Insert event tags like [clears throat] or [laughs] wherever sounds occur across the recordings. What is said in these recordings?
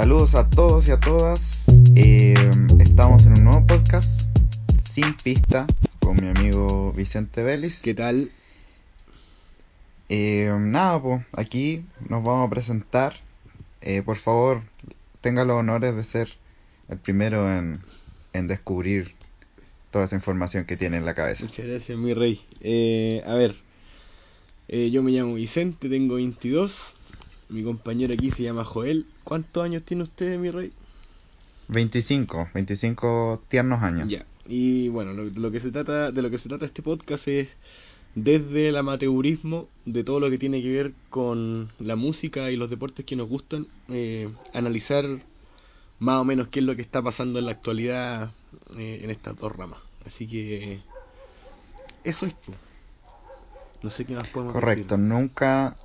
Saludos a todos y a todas. Eh, estamos en un nuevo podcast sin pista con mi amigo Vicente Vélez. ¿Qué tal? Eh, nada, pues aquí nos vamos a presentar. Eh, por favor, tenga los honores de ser el primero en, en descubrir toda esa información que tiene en la cabeza. Muchas gracias, mi rey. Eh, a ver, eh, yo me llamo Vicente, tengo 22. Mi compañero aquí se llama Joel. ¿Cuántos años tiene usted, mi rey? 25, 25 tiernos años. Ya. Y bueno, lo, lo que se trata, de lo que se trata este podcast es desde el amateurismo, de todo lo que tiene que ver con la música y los deportes que nos gustan, eh, analizar más o menos qué es lo que está pasando en la actualidad eh, en estas dos ramas. Así que eso es. No sé qué más podemos Correcto, decir. nunca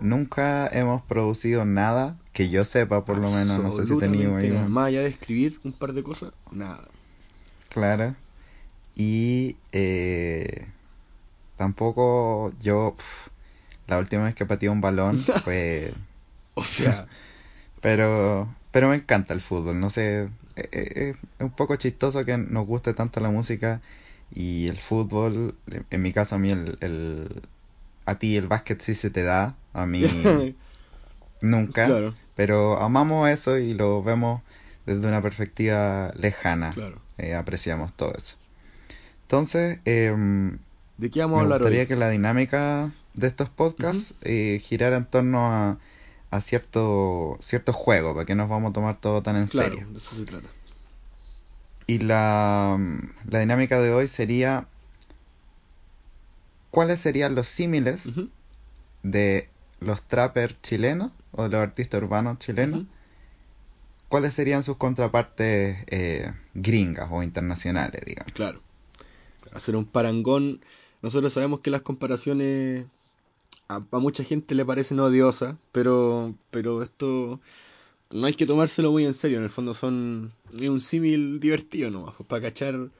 nunca hemos producido nada que yo sepa, por lo menos, no sé si teníamos nada. Más allá de escribir un par de cosas, nada. Claro. Y eh, tampoco yo, pf, la última vez que pateé un balón [laughs] fue... O sea, [laughs] Pero, pero me encanta el fútbol, no sé, eh, eh, es un poco chistoso que nos guste tanto la música y el fútbol, en mi caso a mí el, el- a ti el básquet sí se te da, a mí [laughs] nunca, claro, pero amamos eso y lo vemos desde una perspectiva lejana, claro. eh, apreciamos todo eso. Entonces, ¿De qué vamos a me hablar gustaría hoy? que la dinámica de estos podcasts eh, girara en torno a, a cierto, cierto juego, para que nos vamos a tomar todo tan en Claro, serio. de eso se trata. Y la, la dinámica de hoy sería, ¿cuáles serían los símiles de los trappers chilenos o de los artistas urbanos chilenos? ¿Cuáles serían sus contrapartes eh, gringas o internacionales, digamos? Claro. Hacer un parangón. Nosotros sabemos que las comparaciones a, a mucha gente le parecen odiosas, pero, pero esto no hay que tomárselo muy en serio. En el fondo son es un símil divertido nomás, pues, para cachar,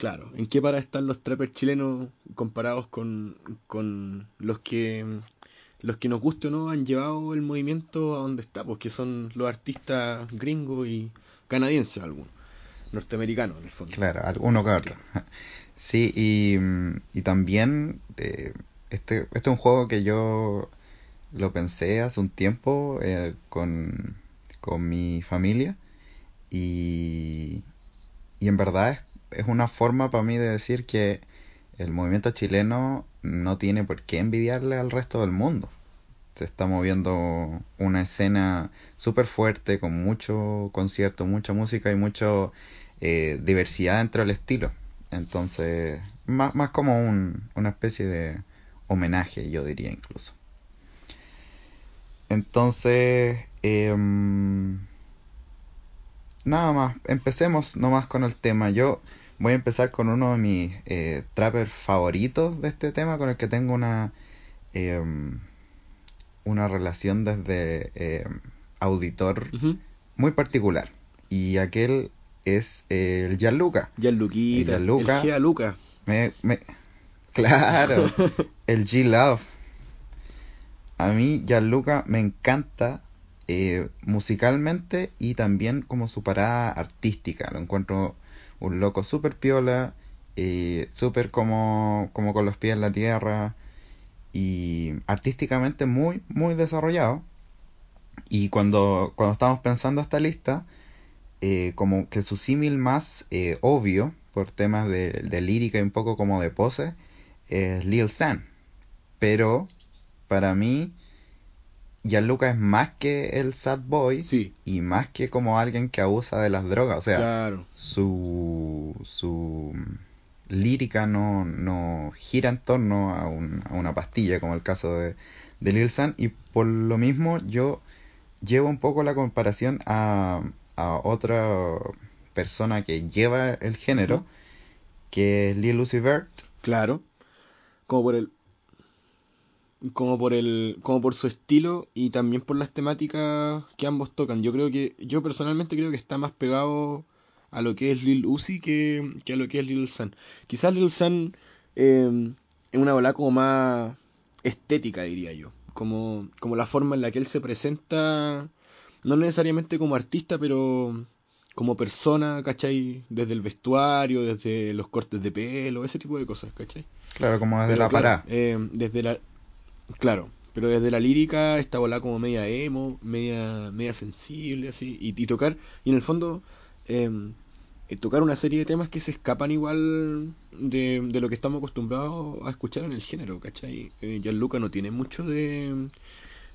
claro, en qué para están los trappers chilenos comparados con, con los que los que nos guste o no han llevado el movimiento a donde está, pues que son los artistas gringos y canadienses algunos, norteamericanos en el fondo. Claro, alguno que. [laughs] Sí, y, mm, y también eh, este, este es un juego que yo lo pensé hace un tiempo eh, con, con mi familia y, y en verdad es, es una forma para mí de decir que el movimiento chileno no tiene por qué envidiarle al resto del mundo. Se está moviendo una escena súper fuerte con mucho concierto, mucha música y mucha diversidad dentro del estilo. Entonces, más, más como un, una especie de homenaje, yo diría incluso. Entonces, em, nada más, empecemos nomás con el tema. Yo voy a empezar con uno de mis eh, trappers favoritos de este tema, con el que tengo una, em, una relación desde em, auditor muy particular. Y aquel es eh, el Gianluca. Gianluquita, Y Gianluca. el Gia Luca. Me, me... Claro, [laughs] el G-Love. A mí Gianluca me encanta eh, musicalmente y también como su parada artística. Lo encuentro un loco súper piola, eh, súper como, como con los pies en la tierra y artísticamente muy, muy desarrollado. Y cuando, cuando estamos pensando esta lista, eh, como que su símil más eh, obvio, por temas de, de lírica y un poco como de pose, es Lil San. Pero para mí, Gianluca es más que el sad boy Sí, y más que como alguien que abusa de las drogas. O sea, claro. su, su lírica no, no gira en torno a, un- a una pastilla, como el caso de, de Lil San. Y por lo mismo yo llevo un poco la comparación a, a otra persona que lleva el género, que es Lil Uzi Vert. Claro. Como por el. Como por el. Como por su estilo y también por las temáticas que ambos tocan. Yo creo que. Yo personalmente creo que está más pegado a lo que es Lil Uzi que, que a lo que es Lil San. Quizás Lil San eh, es una bola como más estética, diría yo. Como, como la forma en la que él se presenta no necesariamente como artista, pero como persona, ¿cachai? Desde el vestuario, desde los cortes de pelo, ese tipo de cosas, ¿cachai? Claro, como desde Pero la claro, parada. eh, desde la... Claro, pero desde la lírica esta bola como media emo, media, media sensible, así, y, y tocar, y en el fondo... eh, eh, tocar una serie de temas que se escapan igual de, de lo que estamos acostumbrados a escuchar en el género, ¿cachai? Eh, Gianluca no tiene mucho de,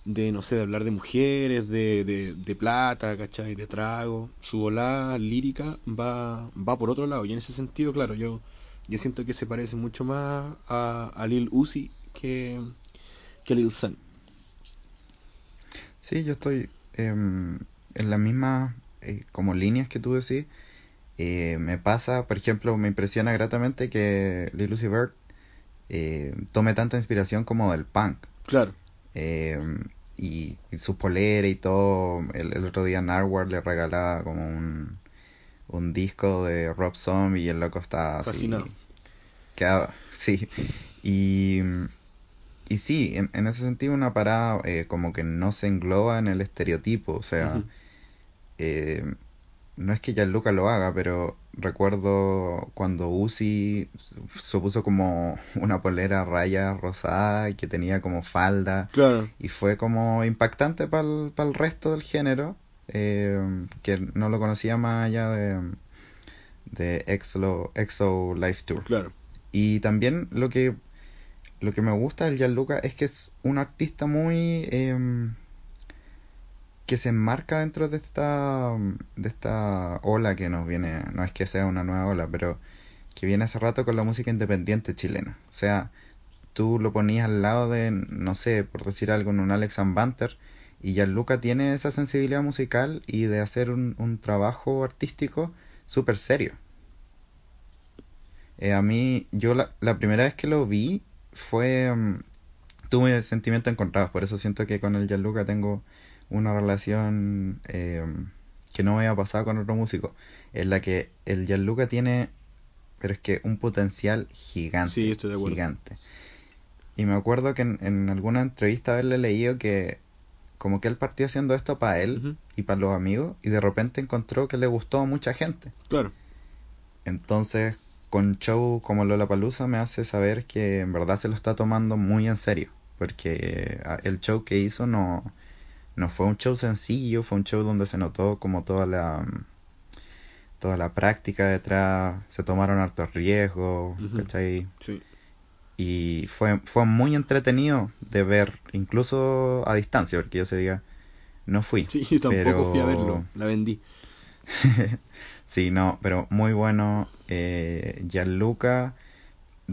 de, no sé, de hablar de mujeres, de, de, de plata, ¿cachai? De trago. Su volada lírica va, va por otro lado. Y en ese sentido, claro, yo, yo siento que se parece mucho más a, a Lil Uzi que, que Lil Sun. Sí, yo estoy em, en las mismas eh, como líneas que tú decís. Eh, me pasa, por ejemplo, me impresiona gratamente que Lil Uzi Vert eh, tome tanta inspiración como del punk. Claro, Eh, y, y su polera y todo. El, el otro día Narwhal le regalaba como un, un disco de Rob Zombie y el loco estaba así. fascinado. Quedaba, [laughs] sí. Y, y sí, en, en ese sentido una parada eh, como que no se engloba en el estereotipo. O sea, eh, no es que Gianluca lo haga, pero recuerdo cuando Uzi se puso como [laughs] una polera a rayas rosada y que tenía como falda Claro, y fue como impactante para el resto del género eh, que no lo conocía más allá de, de Exo, Exo Life Tour. claro. Y también lo que lo que me gusta del Gianluca es que es un artista muy em, que se enmarca dentro de esta de esta ola que nos viene, no es que sea una nueva ola, pero que viene hace rato con la música independiente chilena. O sea, tú lo ponías al lado de, no sé, por decir algo, en un Alex Banter, y Gianluca tiene esa sensibilidad musical y de hacer un, un trabajo artístico súper serio. Eh, a mí, yo la, la primera vez que lo vi fue, mm, tuve sentimientos encontrados, por eso siento que con el Gianluca tengo una relación eh, que no me había pasado con otro músico, en la que el Gianluca tiene, pero es que un potencial Sí, gigante, estoy de acuerdo. gigante. Y me acuerdo que en, en alguna entrevista haberle leído que como que él partió haciendo esto para él y para los amigos y de repente encontró que le gustó a mucha gente. Claro, Entonces, con show como Lollapalooza me hace saber que en verdad se lo está tomando muy en serio, porque ah, el show que hizo no no fue un show sencillo, fue un show donde se notó como toda la mm, toda la práctica detrás, se tomaron hartos riesgos. ¿cachai? sí. Y fue, fue muy entretenido de ver, incluso a distancia, porque yo ese día no fui. Sí, yo tampoco fui a pero verlo, la vendí. [laughs] sí, no, pero muy bueno. Eh, Gianluca,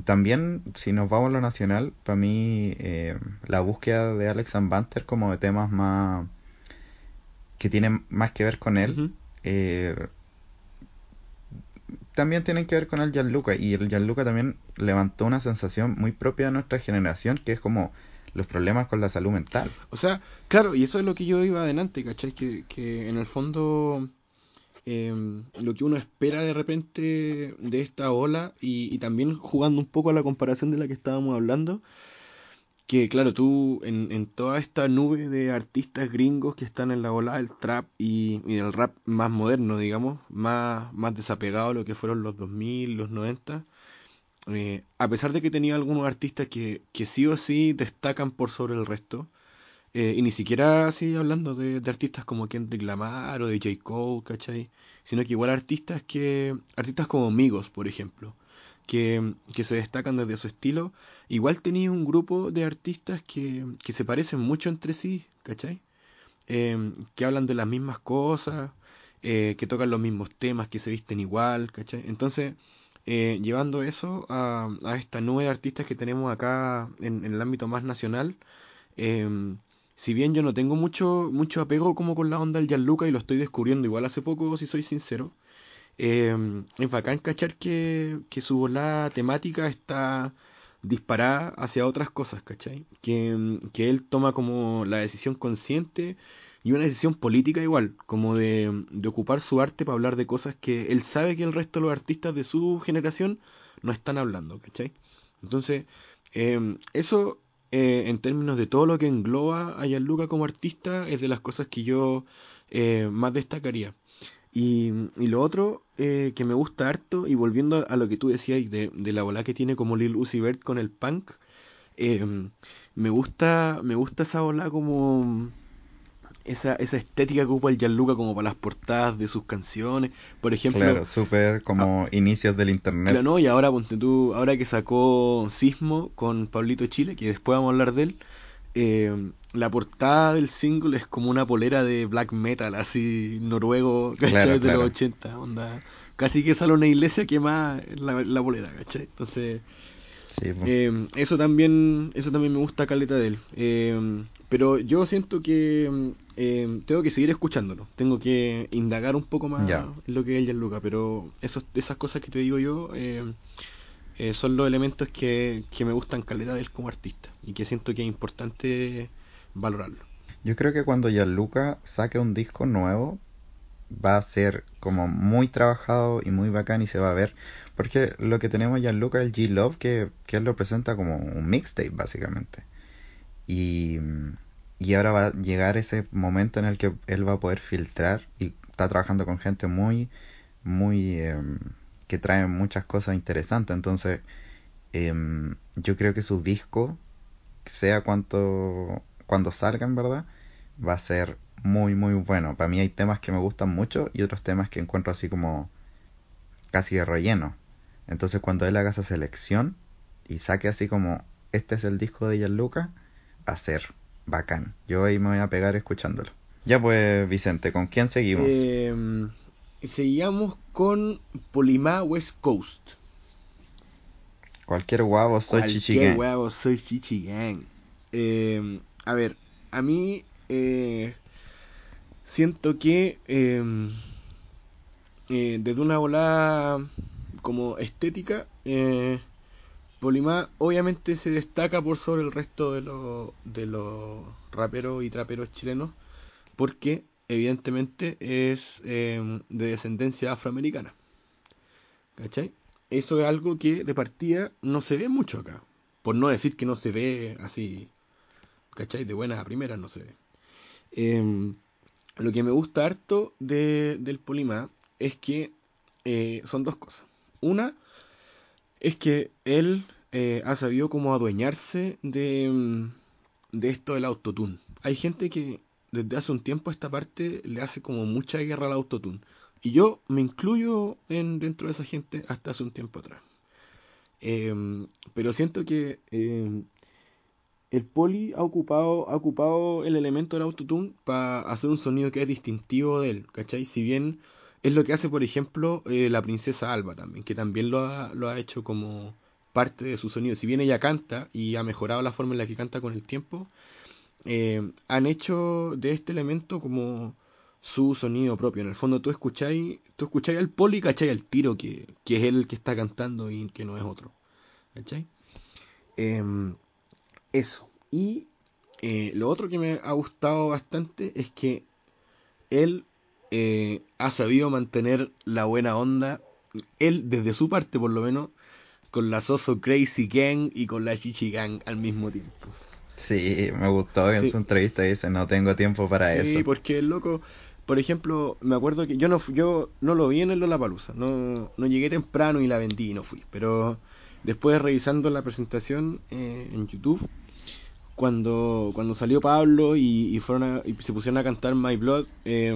también, si nos vamos a lo nacional, para mí eh, la búsqueda de Alex Banter como de temas más que tienen más que ver con él, eh, también tienen que ver con el Gianluca. Y el Gianluca también levantó una sensación muy propia de nuestra generación, que es como los problemas con la salud mental. O sea, claro, y eso es lo que yo iba adelante, ¿cachai? Que, que en el fondo eh, lo que uno espera de repente de esta ola y, y también jugando un poco a la comparación de la que estábamos hablando, que claro, tú en, en toda esta nube de artistas gringos que están en la ola del trap y, y del rap más moderno, digamos, más, más desapegado a lo que fueron los 2000, los 90, eh, a pesar de que tenía algunos artistas que, que sí o sí destacan por sobre el resto, eh, y ni siquiera así hablando de, de artistas como Kendrick Lamar o de J. Cole, ¿cachai? Sino que igual artistas que. artistas como Migos, por ejemplo, que, que se destacan desde su estilo. Igual tenía un grupo de artistas que, que se parecen mucho entre sí, ¿cachai? Eh, que hablan de las mismas cosas, eh, que tocan los mismos temas, que se visten igual, ¿cachai? Entonces, eh, llevando eso a, a esta nube de artistas que tenemos acá en, en el ámbito más nacional, eh, si bien yo no tengo mucho, mucho apego como con la onda del Gianluca y lo estoy descubriendo igual hace poco, si soy sincero, eh, es bacán cachar que, que su volada temática está disparada hacia otras cosas, ¿cachai? Que, que él toma como la decisión consciente y una decisión política igual, como de, de ocupar su arte para hablar de cosas que él sabe que el resto de los artistas de su generación no están hablando, ¿cachai? Entonces, eh, eso eh, en términos de todo lo que engloba a Gianluca como artista es de las cosas que yo eh, más destacaría. Y, y lo otro eh, que me gusta harto, y volviendo a lo que tú decías de, de la bola que tiene como Lil Uzi Vert con el punk, eh, me gusta me gusta esa bola como esa, esa estética que ocupa el Gianluca como para las portadas de sus canciones. Por ejemplo. Claro, súper como inicios del internet. Claro, no, y ahora ponte tú, ahora que sacó Sismo con Pablito Chile, que después vamos a hablar de él, eh, la portada del single es como una polera de black metal, así noruego, ¿cachai? Claro, de claro. los 80, onda. Casi que sale una iglesia quema la, la polera, ¿cachai? Entonces, Sí, eh, eso también eso también me gusta caleta de él. Eh, pero yo siento que eh, tengo que seguir escuchándolo. Tengo que indagar un poco más en lo que es Gianluca. Pero esos, esas cosas que te digo yo eh, eh, son los elementos que, que me gustan caleta de él como artista. Y que siento que es importante valorarlo. Yo creo que cuando Gianluca saque un disco nuevo, va a ser como muy trabajado y muy bacán y se va a ver. Porque lo que tenemos Gianluca es el G-Love, que, que él lo presenta como un mixtape, básicamente. Y, y ahora va a llegar ese momento en el que él va a poder filtrar y está trabajando con gente muy, muy, em, que trae muchas cosas interesantes. Entonces, em, yo creo que su disco, sea cuanto, cuando salga en verdad, va a ser muy, muy bueno. Para mí hay temas que me gustan mucho y otros temas que encuentro así como casi de relleno. Entonces cuando él haga esa selección y saque así como este es el disco de Gianluca, ser bacán. Yo ahí me voy a pegar escuchándolo. Ya pues, Vicente, ¿con quién seguimos? Eh, seguíamos con Polimá West Coast. Cualquier guavo, soy Cualquier chichigan. huevo, soy Chichigang. Eh, a ver, a mí eh, siento que eh, eh, desde una volada como estética, eh, Polimá obviamente se destaca por sobre el resto de los de raperos y traperos chilenos, porque evidentemente es eh, de descendencia afroamericana. ¿Cachai? Eso es algo que de partida no se ve mucho acá. Por no decir que no se ve así, ¿cachai? De buenas a primeras no se ve. Eh, lo que me gusta harto de, del Polimá es que eh, son dos cosas. Una es que él eh, ha sabido como adueñarse de, mm, de esto del autotune. Hay gente que desde hace un tiempo esta parte le hace como mucha guerra al autotune. Y yo me incluyo en, dentro de esa gente hasta hace un tiempo atrás. Eh, pero siento que eh, el poli ha ocupado, ha ocupado el elemento del autotune para hacer un sonido que es distintivo de él, ¿cachai? Si bien es lo que hace, por ejemplo, eh, la princesa Alba también, que también lo ha, lo ha hecho como parte de su sonido. Si bien ella canta y ha mejorado la forma en la que canta con el tiempo, eh, han hecho de este elemento como su sonido propio. En el fondo tú escucháis, tú escucháis al poli y cacháis al tiro que, que es él el que está cantando y que no es otro. ¿Cachai? Em, eso. Y eh, lo otro que me ha gustado bastante es que él eh, ha sabido mantener la buena onda, él desde su parte por lo menos, con la Soso Crazy Gang y con la Chichi Gang al mismo tiempo. Sí, me gustó que en Sí. su entrevista dice no tengo tiempo para Sí, eso. porque el loco, por ejemplo, me acuerdo que yo no yo no lo vi en el Lollapalooza, no, no llegué temprano y la vendí y no fui, pero después revisando la presentación eh, en YouTube, cuando, cuando salió Pablo y, y fueron a- y se pusieron a cantar My Blood, eh,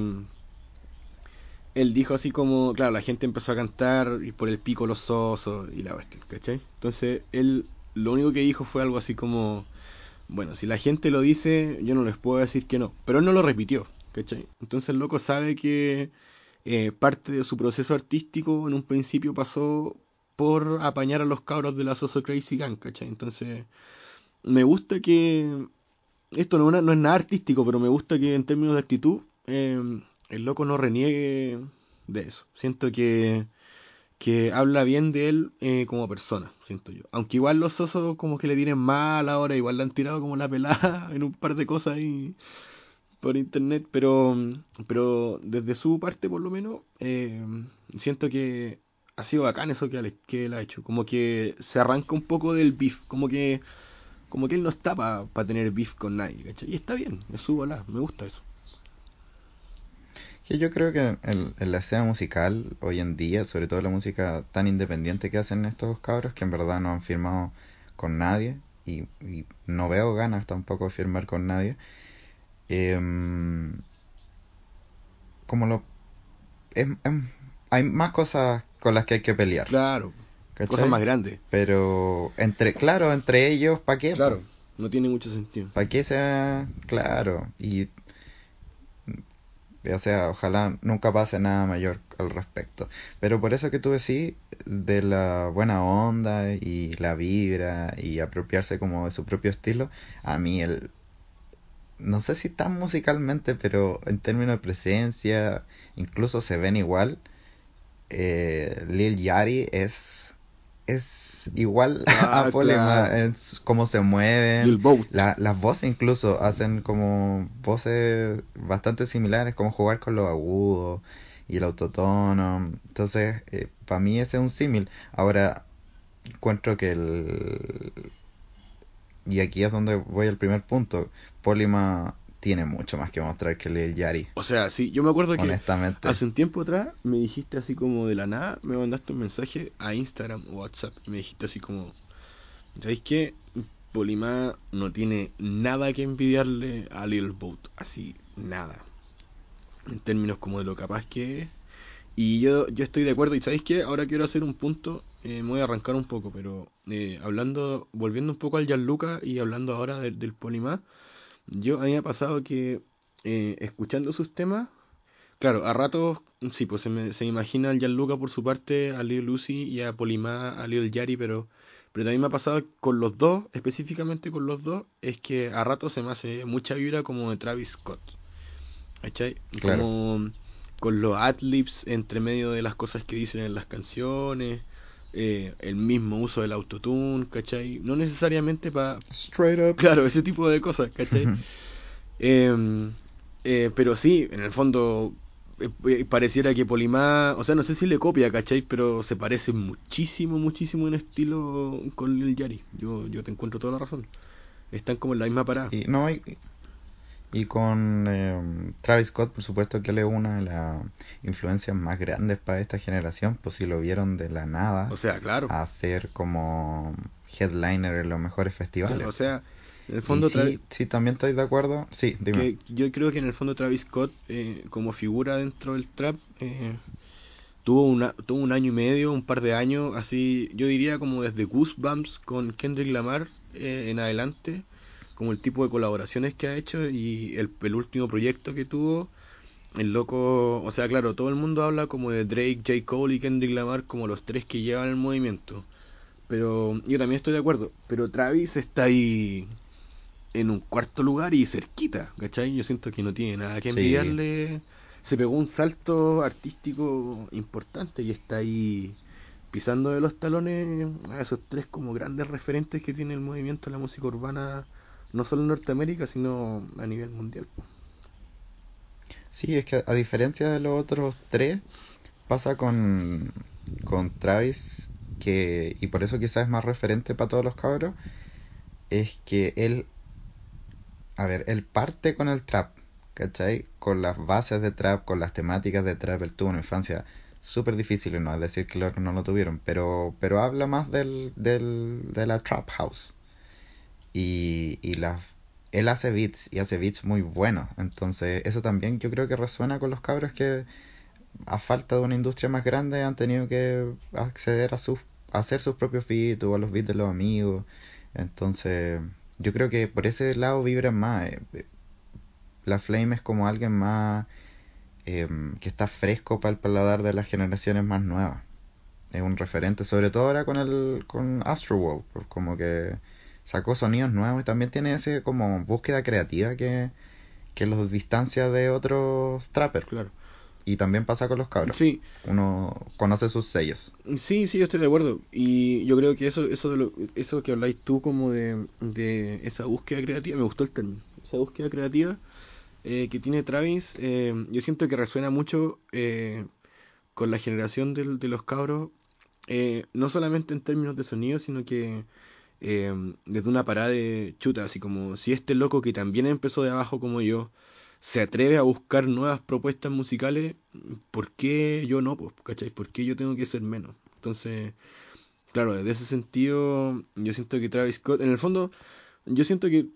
él dijo así como, claro, la gente empezó a cantar y por el pico los osos y la cuestión, ¿cachai? Entonces él lo único que dijo fue algo así como, bueno, si la gente lo dice, yo no les puedo decir que no. Pero él no lo repitió, ¿cachai? Entonces el loco sabe que eh, parte de su proceso artístico en un principio pasó por apañar a los cabros de la Soso Crazy Gang, ¿cachai? Entonces me gusta que... Esto no es, no es nada artístico, pero me gusta que en términos de actitud eh, el loco no reniegue de eso. Siento que que habla bien de él eh, como persona, siento yo. Aunque igual los osos como que le tienen mal ahora, igual le han tirado como la pelada [laughs] en un par de cosas ahí por internet, pero, pero desde su parte por lo menos, eh, siento que ha sido bacán eso que, él- que él ha hecho. Como que se arranca un poco del beef, como que como que él no está para tener beef con nadie, ¿cachai? Y está bien, es su bola, me gusta eso. Que yo creo que en, la escena musical hoy en día, sobre todo la música tan independiente que hacen estos cabros, que en verdad no han firmado con nadie y, no veo ganas tampoco de firmar con nadie, em, como lo... hay más cosas con las que hay que pelear. Claro, cosas más grandes. Pero, entre claro, entre ellos, ¿para qué? Claro, no tiene mucho sentido. ¿Para qué sea? Claro, y o sea, ojalá nunca pase nada mayor al respecto. Pero por eso que tú decís de la buena onda y la vibra y apropiarse como de su propio estilo, a mí el... No sé si tan musicalmente, pero en términos de presencia, incluso se ven igual. Eh, Lil Yari es es igual a ah, [laughs] Polima, cómo se mueven, las voces incluso hacen como voces bastante similares, como jugar con los agudos y el autotono, entonces eh, para mí ese es un símil. Ahora encuentro que el y aquí es donde voy al primer punto, Polima tiene mucho más que mostrar que el Yari. O sea, sí, yo me acuerdo que hace un tiempo atrás me dijiste así como de la nada, me mandaste un mensaje a Instagram o WhatsApp y me dijiste así como, ¿sabéis qué? Polima no tiene nada que envidiarle a Little Boat, así, nada. En términos como de lo capaz que es. Y yo, yo estoy de acuerdo, y ¿sabéis qué? Ahora quiero hacer un punto, eh, me voy a arrancar un poco, pero eh, hablando, volviendo un poco al Gianluca y hablando ahora del, del Polima, yo, a mí me ha pasado que eh, escuchando sus temas, claro, a ratos, sí, pues se me, se imagina al Gianluca por su parte, a Lil Lucy y a Polimá, a Lil Yari, pero, pero también me ha pasado con los dos, específicamente con los dos, es que a ratos se me hace mucha vibra como de Travis Scott. ¿Cachai? Como con los adlibs entre medio de las cosas que dicen en las canciones. Eh, el mismo uso del autotune, ¿cachai? No necesariamente para... Straight up. Claro, ese tipo de cosas, ¿cachai? Em, eh, pero sí, en el fondo eh, pareciera que Polimá, o sea, no sé si le copia, ¿cachai? Pero se parece muchísimo, muchísimo en estilo con Lil Yari. Yo, yo te encuentro toda la razón. Están como en la misma parada. Y, no, hay y con em, Travis Scott, por supuesto que él es una de las influencias más grandes para esta generación, pues si lo vieron de la nada. O sea, claro. A ser como headliner en los mejores festivales. o sea, en el fondo... Sí, sí, también estoy de acuerdo. Sí, dime. yo creo que en el fondo Travis Scott, eh, como figura dentro del trap, eh, tuvo, una, tuvo un año y medio, un par de años, así, yo diría como desde Goosebumps con Kendrick Lamar eh, en adelante como el tipo de colaboraciones que ha hecho y el, último proyecto que tuvo, el loco, o sea, claro, todo el mundo habla como de Drake, J. Cole y Kendrick Lamar como los tres que llevan el movimiento. Pero yo también estoy de acuerdo, pero Travis está ahí en un cuarto lugar y cerquita, ¿cachai? Yo siento que no tiene nada que envidiarle. Se pegó un salto artístico importante y está ahí pisando de los talones a esos tres como grandes referentes que tiene el movimiento de la música urbana no solo en Norteamérica, sino a nivel mundial. Sí, es que a diferencia de los otros tres, pasa con, con Travis, que, y por eso quizás es más referente para todos los cabros, es que él, a ver, él parte con el trap, ¿cachai? Con las bases de trap, con las temáticas de trap, él tuvo una infancia súper difícil, no es decir que los no lo tuvieron, pero, pero habla más del, del, de la trap house, y, y la, él hace beats y hace beats muy buenos. Entonces eso también yo creo que resuena con los cabros que a falta de una industria más grande han tenido que acceder a sus hacer sus propios beats o a los beats de los amigos. Entonces yo creo que por ese lado vibran más. Eh, eh, la Flame es como alguien más em, que está fresco para el paladar de las generaciones más nuevas. Es un referente, sobre todo ahora con el con Astroworld, como que sacó sonidos nuevos y también tiene ese como búsqueda creativa que, los distancia de otros trappers. Claro. Y también pasa con los cabros. Sí. Uno conoce sus sellos. Sí, sí, yo estoy de acuerdo. Y yo creo que eso eso de lo, eso que habláis tú como de, esa búsqueda creativa, me gustó el término. Esa búsqueda creativa eh, que tiene Travis, eh, yo siento que resuena mucho eh, con la generación de, de los cabros, no solamente en términos de sonido, sino que eh, desde una parada de chuta, así como si este loco que también empezó de abajo como yo, se atreve a buscar nuevas propuestas musicales, ¿por qué yo no? Pues, ¿cachai? ¿Por qué yo tengo que ser menos? Entonces, claro, desde ese sentido, yo siento que Travis Scott, en el fondo, yo siento que,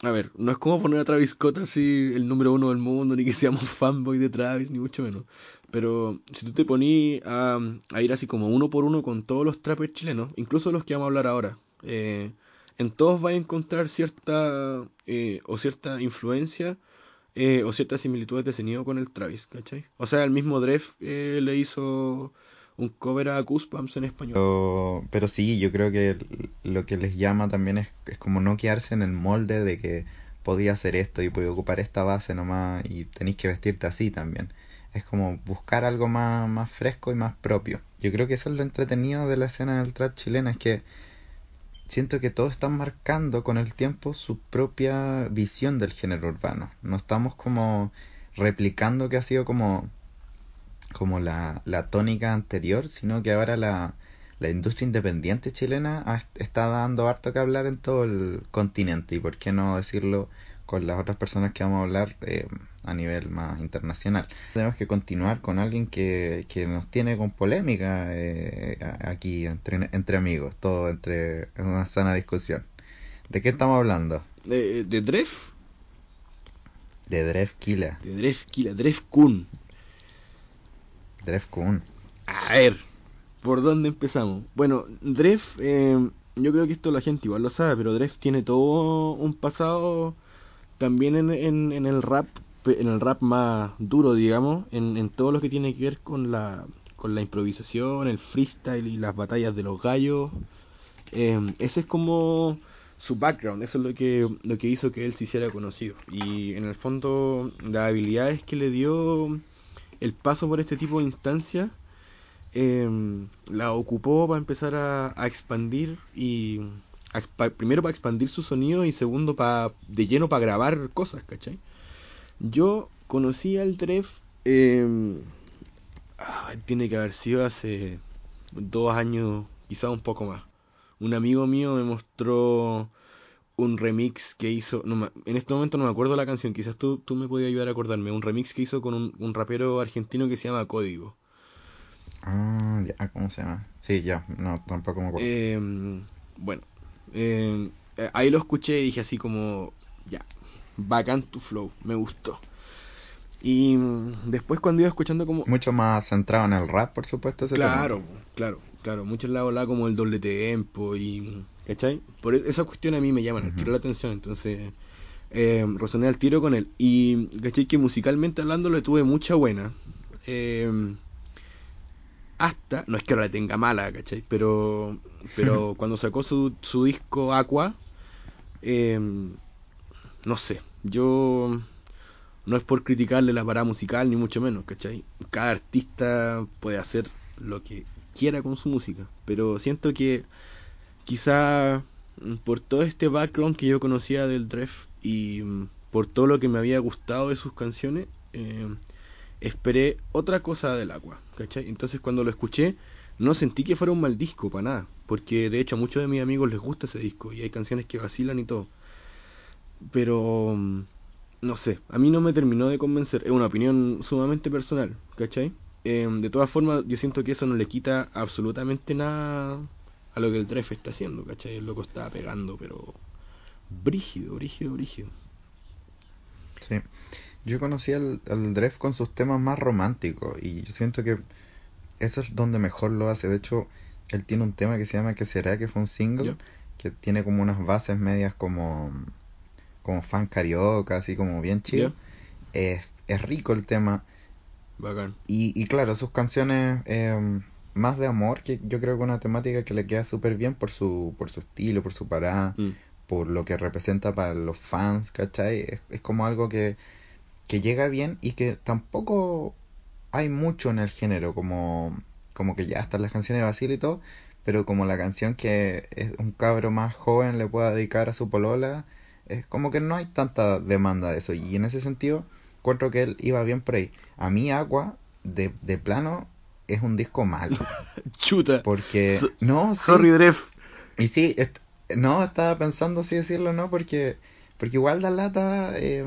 a ver, no es como poner a Travis Scott así el número uno del mundo, ni que seamos [laughs] fanboy de Travis, ni mucho menos. Pero si tú te poní a, a, ir así como uno por uno con todos los trappers chilenos, incluso los que vamos a hablar ahora, eh, en todos vas a encontrar cierta eh, o cierta influencia eh, o ciertas similitudes de sonido con el Travis, ¿cachai? O sea, el mismo Dref eh, le hizo un cover a Goosebumps en español. Pero, pero sí, yo creo que lo que les llama también es, es como no quedarse en el molde de que podía hacer esto y podía ocupar esta base nomás y tenéis que vestirte así también. Es como buscar algo más, más fresco y más propio. Yo creo que eso es lo entretenido de la escena del trap chilena, es que siento que todos están marcando con el tiempo su propia visión del género urbano. No estamos como replicando que ha sido como, como la, la tónica anterior, sino que ahora la, la industria independiente chilena está dando harto que hablar en todo el continente y por qué no decirlo con las otras personas que vamos a hablar eh, a nivel más internacional. Tenemos que continuar con alguien que, que nos tiene con polémica eh, aquí entre, entre amigos, todo entre una sana discusión. ¿De qué estamos hablando? ¿De, de Dref? De Dref Kila. De Dref Kila, Dref Kun. Dref Kun. A ver, ¿por dónde empezamos? Bueno, Dref, eh, yo creo que esto la gente igual lo sabe, pero Dref tiene todo un pasado también en, en, en, el rap, en el rap más duro, digamos, en, en, todo lo que tiene que ver con la, con la improvisación, el freestyle y las batallas de los gallos. Eh, ese es como su background, eso es lo que, lo que hizo que él se hiciera conocido. Y en el fondo, las habilidades que le dio el paso por este tipo de instancias, eh, la ocupó para empezar a, a expandir y primero para expandir su sonido y segundo para de lleno para grabar cosas, ¿cachai? Yo conocí al Tref, eh, ah, tiene que haber sido hace dos años, quizá un poco más. Un amigo mío me mostró un remix que hizo, no, en este momento no me acuerdo la canción, quizás tú, tú me podías ayudar a acordarme, un remix que hizo con un, un rapero argentino que se llama Código. Ah, ya, ¿cómo se llama? Sí, ya, no, tampoco me acuerdo. Eh, bueno, eh, ahí lo escuché y dije así como, ya, bacán tu flow, me gustó. Y después cuando iba escuchando como... Mucho más centrado en el rap, por supuesto. Ese claro, tema. claro, claro. Muchos lados la como el doble tempo y... ¿Cachai? Por esa cuestión a mí me llaman, uh -huh. tiro la atención, entonces... Eh, resoné al tiro con él. Y, ¿cachai? Que musicalmente hablando le tuve mucha buena. Eh, hasta, no es que ahora la tenga mala, ¿cachai? Pero, pero [laughs] cuando sacó su, su disco Aqua, eh, no sé, yo no es por criticarle la parada musical, ni mucho menos, ¿cachai? Cada artista puede hacer lo que quiera con su música, pero siento que quizá por todo este background que yo conocía del Dref y por todo lo que me había gustado de sus canciones, eh, esperé otra cosa del agua, ¿cachai? Entonces cuando lo escuché, no sentí que fuera un mal disco, para nada, porque de hecho a muchos de mis amigos les gusta ese disco y hay canciones que vacilan y todo. Pero, no sé, a mí no me terminó de convencer, es una opinión sumamente personal, ¿cachai? Eh, de todas formas, yo siento que eso no le quita absolutamente nada a lo que el Dref está haciendo, ¿cachai? El loco está pegando, pero brígido, brígido, brígido. Sí. Yo conocí al, al Dref con sus temas más románticos y yo siento que eso es donde mejor lo hace. De hecho, él tiene un tema que se llama ¿Qué será? que fue un single Yeah. que tiene como unas bases medias como como fan carioca, así como bien chido. Es, es rico el tema Bacán. y, y claro, sus canciones eh, más de amor, que yo creo que es una temática que le queda súper bien por su por su estilo, por su parada, Mm. por lo que representa para los fans, ¿cachai? Es, es como algo que, que llega bien y que tampoco hay mucho en el género, como, como que ya están las canciones de Basil y todo, pero como la canción que es un cabro más joven le pueda dedicar a su polola, es como que no hay tanta demanda de eso. Y en ese sentido, encuentro que él iba bien por ahí. A mí, Agua, de, de plano, es un disco malo. [laughs] Chuta. Porque, So- no, sí. Sorry, Dref. Y sí, est- no, estaba pensando si decirlo o no, porque, porque igual da lata eh,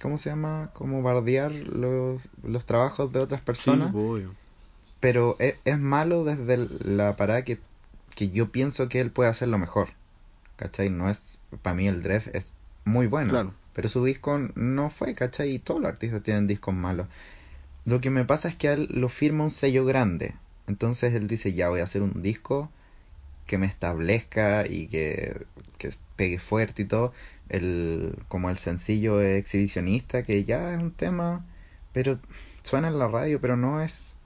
¿cómo se llama? Como bardear los, los trabajos de otras personas. Sí, pero es, es, malo desde la parada que, que yo pienso que él puede hacerlo mejor. ¿Cachai? No es, para mí el Dref es muy bueno. Claro. Pero su disco no fue, ¿cachai? Y todos los artistas tienen discos malos. Lo que me pasa es que a él lo firma un sello grande. Entonces él dice, ya voy a hacer un disco que me establezca y que, que pegue fuerte y todo. El, como el sencillo exhibicionista, que ya es un tema, pero suena en la radio, pero no es...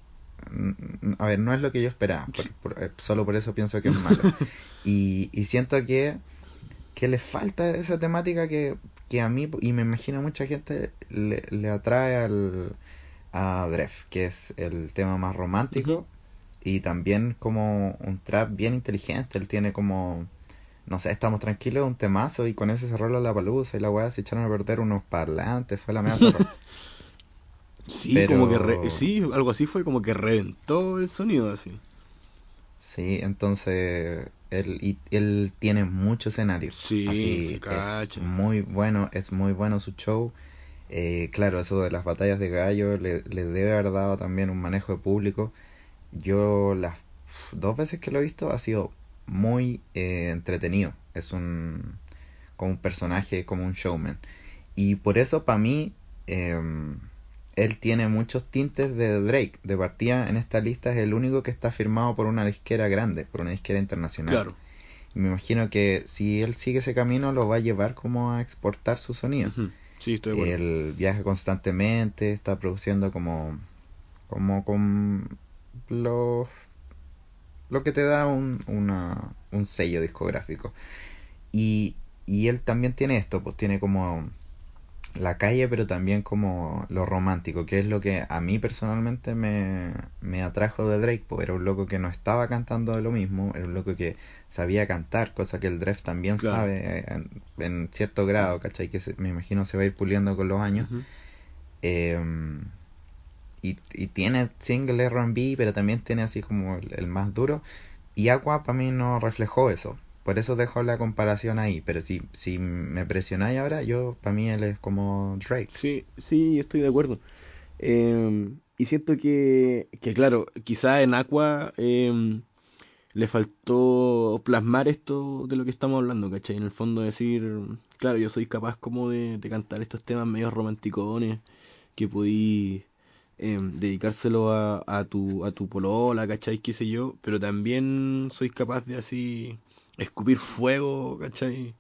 A ver, no es lo que yo esperaba. Por, por, eh, solo por eso pienso que es malo. [laughs] y, y siento que, que le falta esa temática que, que a mí, y me imagino mucha gente, le, le atrae al, a Dref, que es el tema más romántico. Uh -huh y también como un trap bien inteligente. Él tiene como, no sé, estamos tranquilos, un temazo y con ese se rola la palusa y la weá se echaron a perder unos parlantes, fue la media [laughs] Sí, Pero... como que re... sí, algo así fue como que reventó el sonido así. Sí, entonces él, y, él tiene mucho escenario. Sí, así, se cacha. Es muy bueno, es muy bueno su show. Eh, claro, eso de las batallas de gallo le, le debe haber dado también un manejo de público yo las dos veces que lo he visto ha sido muy eh, entretenido. Es un como un personaje, como un showman. Y por eso para mí eh, él tiene muchos tintes de Drake. De partida en esta lista es el único que está firmado por una disquera grande, por una disquera internacional. Claro. Y me imagino que si él sigue ese camino lo va a llevar como a exportar su sonido. Uh -huh. Sí, estoy acuerdo. Él viaja constantemente, está produciendo como como con lo, lo que te da un, una, un sello discográfico. Y, y él también tiene esto, pues tiene como la calle, pero también como lo romántico, que es lo que a mí personalmente me, me atrajo de Drake, pues era un loco que no estaba cantando de lo mismo, era un loco que sabía cantar, cosa que el Dref también Claro. sabe en, en cierto grado, ¿cachai? Que se- me imagino se va a ir puliendo con los años. Eh, y, tiene single R&B, pero también tiene así como el, más duro. Y Aqua para mí no reflejó eso. Por eso dejo la comparación ahí. Pero si, si me presionáis ahora, yo para mí él es como Drake. Sí, sí, estoy de acuerdo. Eh, y siento que, que claro, quizá en Aqua eh, le faltó plasmar esto de lo que estamos hablando, ¿cachai? En el fondo decir, claro, yo soy capaz como de, de cantar estos temas medio romanticones, que podí eh, dedicárselo a, a tu a tu polola, ¿cachai? Qué sé yo, pero también soy capaz de así escupir fuego, ¿cachai?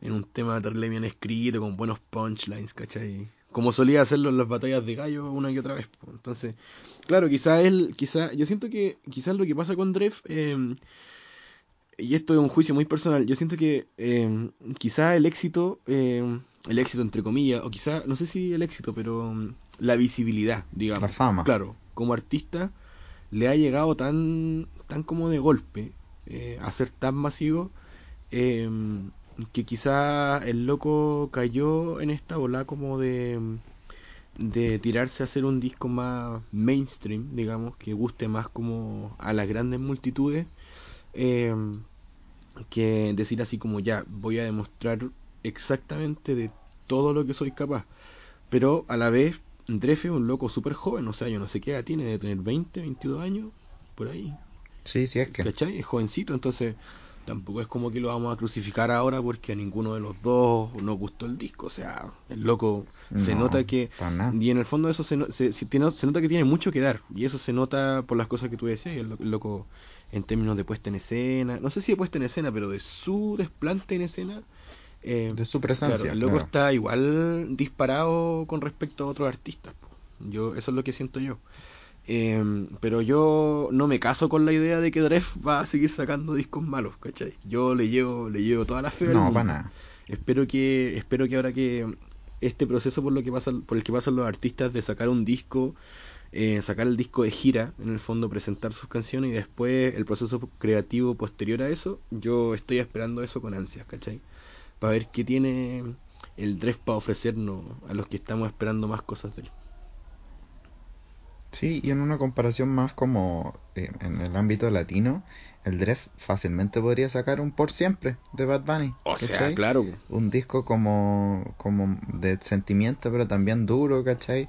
En un tema terrible bien escrito, con buenos punchlines, ¿cachai? Como solía hacerlo en las batallas de gallo una y otra vez. Entonces, claro, quizá él, quizá, yo siento que quizás lo que pasa con Dref, eh, y esto es un juicio muy personal, yo siento que eh, quizá el éxito, el éxito entre comillas, o quizá, no sé si el éxito, pero la visibilidad, digamos. La fama. Claro, como artista le ha llegado tan, tan como de golpe eh, a ser tan masivo eh, que quizá el loco cayó en esta ola como de, de tirarse a hacer un disco más mainstream, digamos, que guste más como a las grandes multitudes, eh, que decir así como ya, voy a demostrar exactamente de todo lo que soy capaz. Pero a la vez, Drefe es un loco súper joven, o sea, yo no sé qué edad tiene, de tener 20, 22 años, por ahí. Sí, sí, es que. ¿Cachai? Es jovencito, entonces tampoco es como que lo vamos a crucificar ahora porque a ninguno de los dos nos gustó el disco. O sea, el loco se No, nota que. Y en el fondo eso se, se, se tiene- se nota que tiene mucho que dar. Y eso se nota por las cosas que tú decías. El, el loco en términos de puesta en escena. No sé si de puesta en escena, pero de su desplante en escena. Eh, De su presencia. Claro, el loco claro. está igual disparado con respecto a otros artistas. Yo, eso es lo que siento yo. Eh, pero yo no me caso con la idea de que Dref va a seguir sacando discos malos, ¿cachai? Yo le llevo, le llevo toda la fe No, para nada. Espero que, espero que ahora que este proceso por lo que pasa, por el que pasan los artistas de sacar un disco, eh, sacar el disco de gira, en el fondo presentar sus canciones y después el proceso creativo posterior a eso, yo estoy esperando eso con ansias, ¿cachai? Para ver qué tiene el Dref para ofrecernos a los que estamos esperando más cosas de él. Sí, y en una comparación más como eh, en el ámbito latino, el Dref fácilmente podría sacar un por siempre de Bad Bunny. O sea, ¿cachai? claro. Un disco como, como de sentimiento, pero también duro, ¿cachai?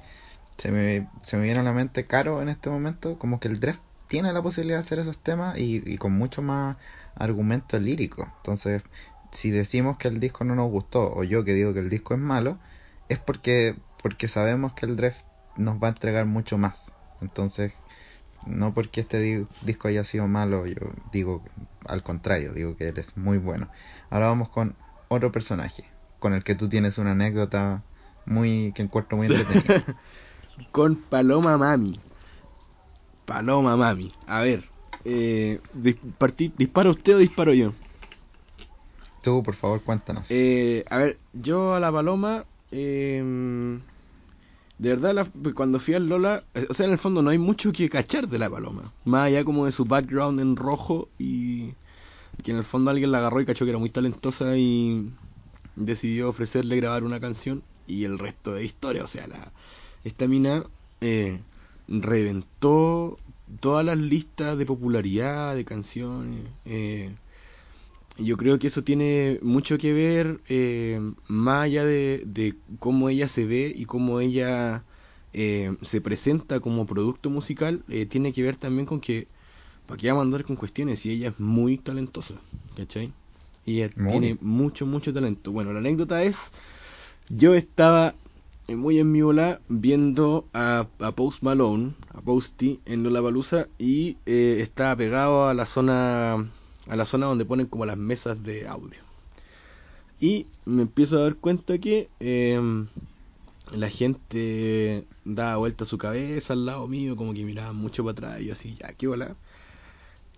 Se me, se me viene a la mente caro en este momento, como que el Dref tiene la posibilidad de hacer esos temas y, y con mucho más argumento lírico. Entonces, si decimos que el disco no nos gustó, o yo que digo que el disco es malo, es porque, porque sabemos que el Dref nos va a entregar mucho más. Entonces, no porque este di- disco haya sido malo, yo digo al contrario, digo que él es muy bueno. Ahora vamos con otro personaje, con el que tú tienes una anécdota muy que encuentro muy entretenida. [laughs] Con Paloma Mami. Paloma Mami. A ver. Eh, dis- ¿Dispara usted o disparo yo? Por favor, cuéntanos. Eh, a ver, yo a la Paloma. eh, de verdad, cuando fui al Lola. eh, O sea, en el fondo no hay mucho que cachar de la Paloma. Más allá como de su background en rojo y. Que en el fondo alguien la agarró y cachó que era muy talentosa y decidió ofrecerle grabar una canción y el resto de historia. O sea, la, esta mina eh, reventó todas las listas de popularidad de canciones. eh, yo creo que eso tiene mucho que ver, eh, más allá de, de cómo ella se ve y cómo ella eh, se presenta como producto musical, eh, tiene que ver también con que, ¿para qué vamos a andar con cuestiones? Si ella es muy talentosa, ¿cachai? Y ella Muy. tiene mucho, mucho talento. Bueno, la anécdota es, yo estaba muy en mi bola viendo a, a Post Malone, a Posty en Lollapalooza y eh, estaba pegado a la zona a la zona donde ponen como las mesas de audio. Y me empiezo a dar cuenta que eh, la gente daba vuelta su cabeza al lado mío, como que miraban mucho para atrás y yo así, ya, qué hola.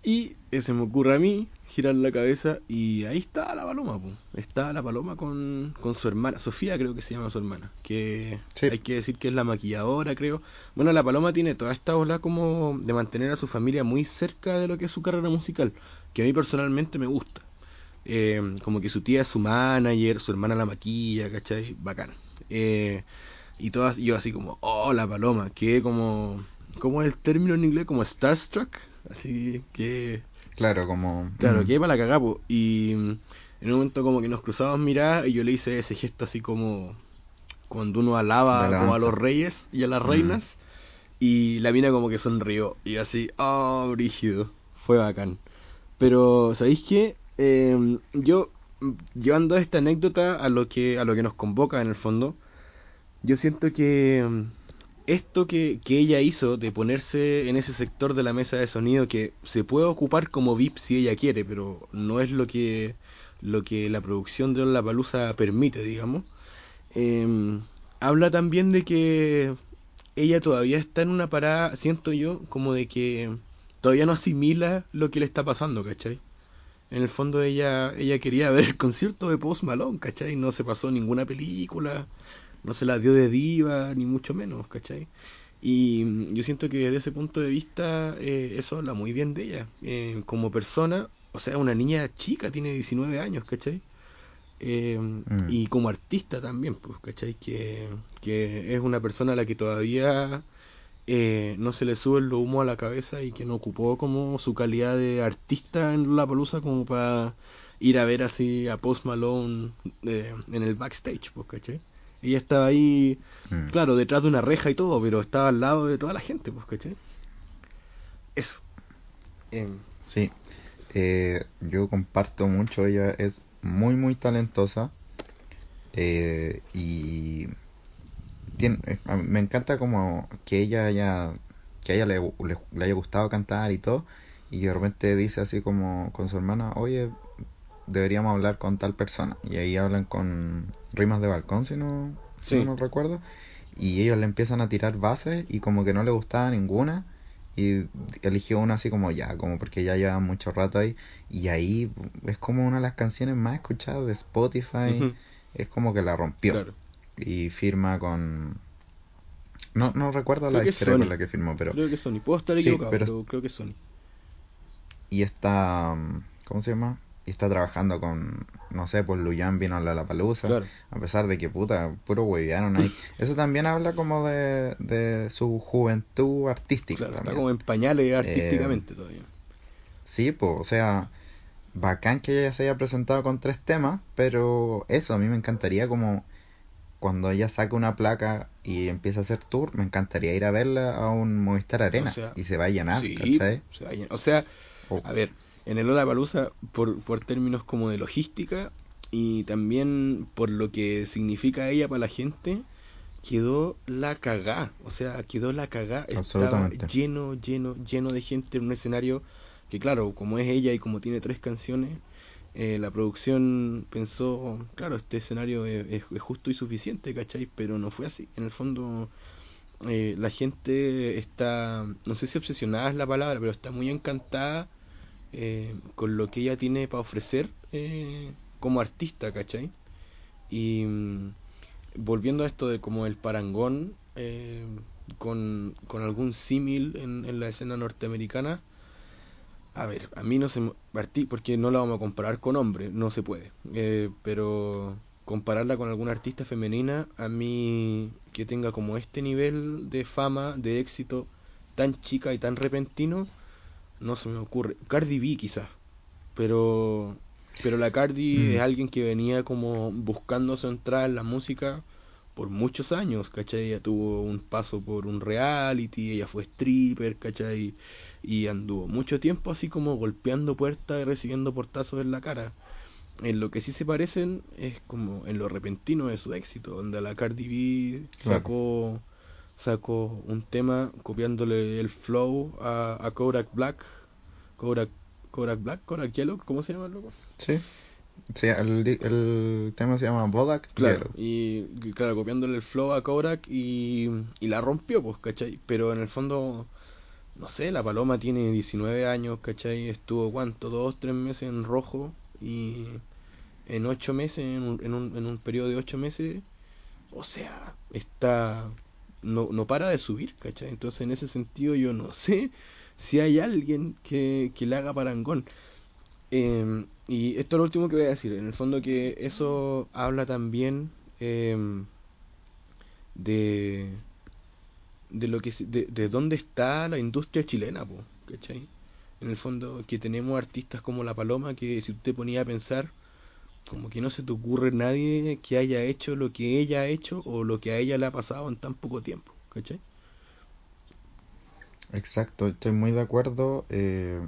Y se me ocurre a mí girar la cabeza y ahí está la paloma, po. está la paloma con, con su hermana, Sofía creo que se llama su hermana, que Sí. hay que decir que es la maquilladora, creo. Bueno, la paloma tiene toda esta ola como de mantener a su familia muy cerca de lo que es su carrera musical, que a mí personalmente me gusta. Eh, como que su tía es su manager, su hermana la maquilla, ¿cachai? Bacán. Eh, y todas, yo así como, oh, la paloma, que como, ¿cómo es el término en inglés? Como starstruck, así que Claro, como... Claro, mm, que para la cagá, po. Y mm, en un momento como que nos cruzamos miradas y yo le hice ese gesto así como cuando uno alaba como a los reyes y a las Mm. reinas. Y la mina como que sonrió. Y así, oh, brígido. Fue bacán. Pero, ¿sabéis qué? Eh, yo, llevando esta anécdota a lo que, a lo que nos convoca en el fondo, yo siento que mm, esto que, que ella hizo de ponerse en ese sector de la mesa de sonido que se puede ocupar como VIP si ella quiere, pero no es lo que, lo que la producción de La Palusa permite, digamos, eh, habla también de que ella todavía está en una parada, siento yo, como de que todavía no asimila lo que le está pasando, ¿cachai? En el fondo ella, ella quería ver el concierto de Post Malone, ¿cachai? No se pasó ninguna película, no se la dio de diva, ni mucho menos, ¿cachai? Y mm, yo siento que desde ese punto de vista eh, eso habla muy bien de ella. Eh, como persona, o sea, una niña chica, tiene 19 años, ¿cachai? Eh, Mm. Y como artista también, pues, ¿cachai? Que, que es una persona a la que todavía eh, no se le sube el humo a la cabeza y que no ocupó como su calidad de artista en la palusa como para ir a ver así a Post Malone eh, en el backstage, pues, ¿cachai? Ella estaba ahí, mm. claro, detrás de una reja y todo, pero estaba al lado de toda la gente, pues, ¿cachai? Eso. Em, Sí, eh, yo comparto mucho, ella es muy muy talentosa eh, y tiene, eh, me encanta como que ella haya, que a ella le, le- le haya gustado cantar y todo y de repente dice así como con su hermana, oye, deberíamos hablar con tal persona y ahí hablan con Rimas de Balcón si no, si no recuerdo y ellos le empiezan a tirar bases y como que no le gustaba ninguna y eligió una así como ya, como porque ya lleva mucho rato ahí y ahí es como una de las canciones más escuchadas de Spotify, es como que la rompió. Claro. Y firma con no no recuerdo Creo la que es disquera con la que firmó, pero Creo que Sony. Puedo estar Sí, equivocado, pero- pero creo que es Sony. y está ¿cómo se llama? y está trabajando con, no sé, por Luyan vino a la Palusa, a pesar de que puta, puro huevearon ahí. [laughs] Eso también habla como de, de su juventud artística. está como en pañales artísticamente eh, todavía. Sí, pues, o sea, bacán que ella se haya presentado con tres temas, pero eso, a mí me encantaría como cuando ella saque una placa y empiece a hacer tour, me encantaría ir a verla a un Movistar Arena y se va a llenar, sí, O sea, oh. a ver, en el Oda Palusa, por, por términos como de logística y también por lo que significa ella para la gente, quedó la cagá. O sea, quedó la cagá. Estaba lleno, lleno, lleno de gente en un escenario que, claro, como es ella y como tiene tres canciones, eh, la producción pensó, claro, este escenario es, justo y suficiente, ¿cachai? Pero no fue así. En el fondo, eh, la gente está, no sé si obsesionada es la palabra, pero está muy encantada eh, con lo que ella tiene para ofrecer como artista, ¿cachai? Y mm, volviendo a esto de como el parangón con, con algún símil en, en la escena norteamericana, a ver, a mí no se me... porque no la vamos a comparar con hombre, no se puede. Eh, pero compararla con alguna artista femenina, a mí que tenga como este nivel de fama, de éxito tan chica y tan repentino, no se me ocurre. Cardi B quizás, pero pero la Cardi mm. es alguien que venía como buscando su entrada en la música por muchos años, ¿cachai? Ella tuvo un paso por un reality, ella fue stripper, ¿cachai? Y anduvo mucho tiempo así como golpeando puertas y recibiendo portazos en la cara. En lo que sí se parecen es como en lo repentino de su éxito, donde la Cardi B sacó, sacó un tema copiándole el flow a, a Kodak Black, Kodak, Kodak Black, Kodak Yellow, ¿cómo se llama el loco? Sí. Sí, el, el tema se llama Bodak claro, Y claro, copiándole el flow a Kodak y, y la rompió, pues, ¿cachai? Pero en el fondo no sé, la Paloma tiene 19 años, ¿cachai? Estuvo, ¿cuánto? Dos, tres meses en rojo y en ocho meses, en un, en un, en un periodo de ocho meses, o sea, está, no, no para de subir, ¿cachai? Entonces en ese sentido yo no sé si hay alguien que, que le haga parangón. Em, y esto es lo último que voy a decir, en el fondo que eso habla también em, de de lo que de, de dónde está la industria chilena, po, ¿cachai? En el fondo que tenemos artistas como La Paloma que si te ponías a pensar como que no se te ocurre nadie que haya hecho lo que ella ha hecho o lo que a ella le ha pasado en tan poco tiempo, ¿cachai? Exacto, estoy muy de acuerdo eh,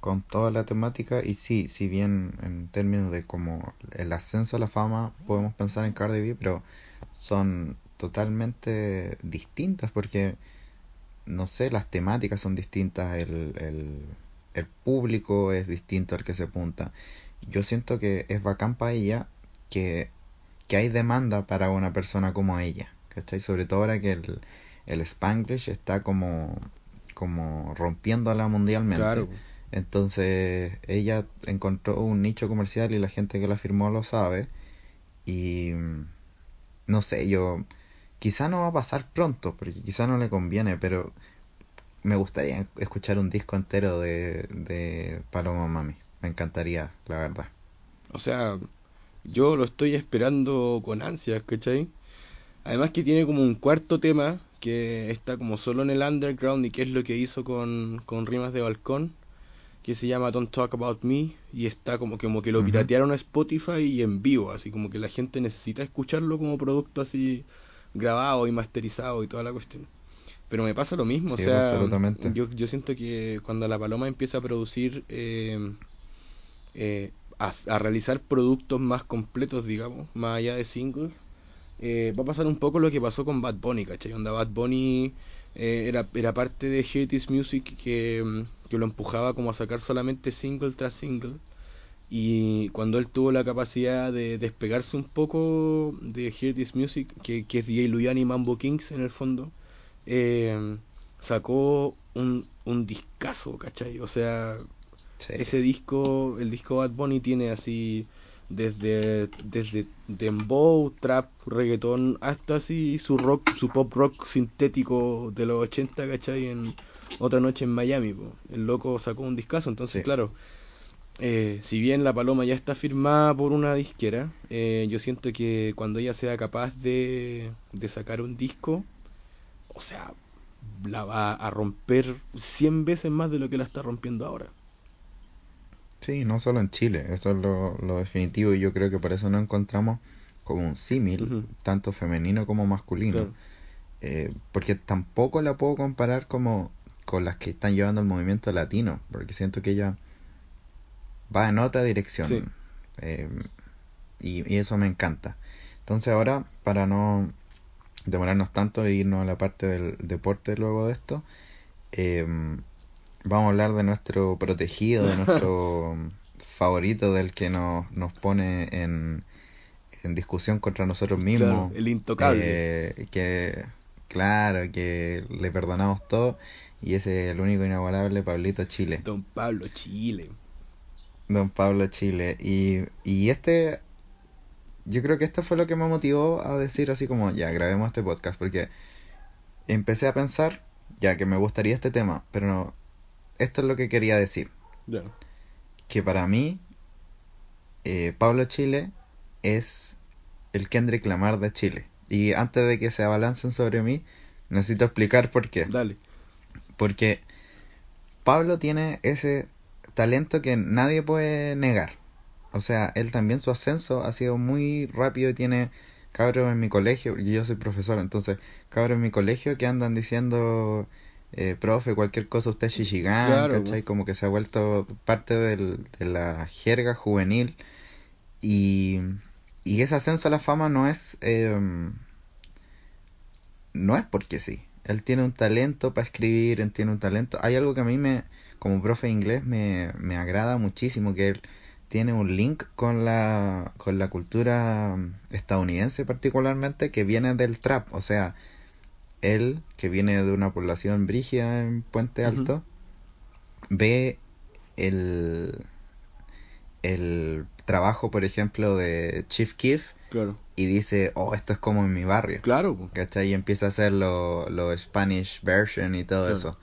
con toda la temática y sí, si bien en términos de como el ascenso a la fama podemos pensar en Cardi B, pero son totalmente distintas porque, no sé, las temáticas son distintas, el, el, público es distinto al que se apunta. Yo siento que es bacán para ella que, que hay demanda para una persona como ella, ¿cachai? Sobre todo ahora que el, el Spanglish está como, como rompiéndola mundialmente. Entonces ella encontró un nicho comercial y la gente que la firmó lo sabe. Y no sé, yo Quizá no va a pasar pronto, porque quizá no le conviene, pero me gustaría escuchar un disco entero de, de Paloma Mami. Me encantaría, la verdad. O sea, yo lo estoy esperando con ansias, ¿cachai? Además que tiene como un cuarto tema que está como solo en el underground y que es lo que hizo con, con Rimas de Balcón, que se llama Don't Talk About Me y está como, como que lo piratearon a Spotify y en vivo, así como que la gente necesita escucharlo como producto así grabado y masterizado y toda la cuestión. Pero me pasa lo mismo, o sea, yo, yo siento que cuando la paloma empieza a producir, eh, eh, a, realizar productos más completos, digamos, más allá de singles, eh, va a pasar un poco lo que pasó con Bad Bunny, ¿cachai? Onda Bad Bunny era, era parte de This Music que, que lo empujaba como a sacar solamente single tras single y cuando él tuvo la capacidad de despegarse un poco de Hear This Music, que, que es DJ Luyani Mambo Kings en el fondo, eh, sacó un, un discazo, ¿cachai? O sea, ese disco, el disco Bad Bunny tiene así desde, desde dembow, trap, reggaetón, hasta así su rock, su pop rock sintético de los 80, ¿cachai? En otra noche en Miami, el loco sacó un discazo, entonces claro eh, si bien la paloma ya está firmada por una disquera, eh, yo siento que cuando ella sea capaz de, de sacar un disco, o sea, la va a romper 100 veces más de lo que la está rompiendo ahora. Sí, no solo en Chile, eso es lo, lo definitivo y yo creo que por eso no encontramos como un símil, tanto femenino como masculino. Claro. Eh, porque tampoco la puedo comparar como con las que están llevando el movimiento latino, porque siento que ella va en otra dirección. Sí. Eh, y, y eso me encanta. Entonces ahora, para no demorarnos tanto e irnos a la parte del deporte luego de esto, eh, vamos a hablar de nuestro protegido, de nuestro [laughs] favorito, del que nos, nos pone en, en discusión contra nosotros mismos. Claro, el intocable. Eh, que, claro, que le perdonamos todo. Y ese es el único inigualable Pablito Chile. Don Pablo Chile. Don Pablo Chile. Y, y este, yo creo que esto fue lo que me motivó a decir así como, ya, grabemos este podcast, porque empecé a pensar, ya que me gustaría este tema, pero no, esto es lo que quería decir, que para mí, eh, Pablo Chile es el Kendrick Lamar de Chile. Y antes de que se abalancen sobre mí, necesito explicar por qué. Dale. Porque Pablo tiene ese talento que nadie puede negar. O sea, él también su ascenso ha sido muy rápido y tiene cabros en mi colegio, y yo soy profesor, entonces cabros en mi colegio que andan diciendo, eh, profe, cualquier cosa usted es Shishigan, Claro, ¿cachai? po. Como que se ha vuelto parte del- de la jerga juvenil y, y ese ascenso a la fama no es, eh, no es porque sí. Él tiene un talento para escribir, él tiene un talento. Hay algo que a mí me, como profe de inglés, me, me agrada muchísimo, que él tiene un link con la, con la cultura estadounidense particularmente, que viene del trap. O sea, él, que viene de una población brígida en Puente. Alto, ve el, el trabajo, por ejemplo, de Chief Keef Claro. y dice, oh, esto es como en mi barrio. Claro. ¿Cachai? Y empieza a hacer lo, lo Spanish version y todo Claro. eso.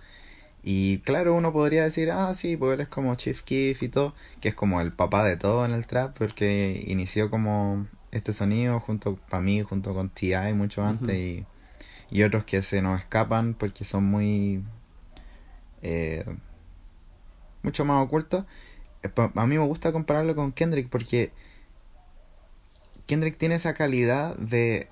Y claro, uno podría decir, ah, sí, pues él es como Chief Keef y todo, que es como el papá de todo en el trap, porque inició como este sonido junto, para mí, junto con T.I. mucho antes y, y otros que se nos escapan porque son muy, eh, mucho más ocultos. Eh, A mí me gusta compararlo con Kendrick porque Kendrick tiene esa calidad de,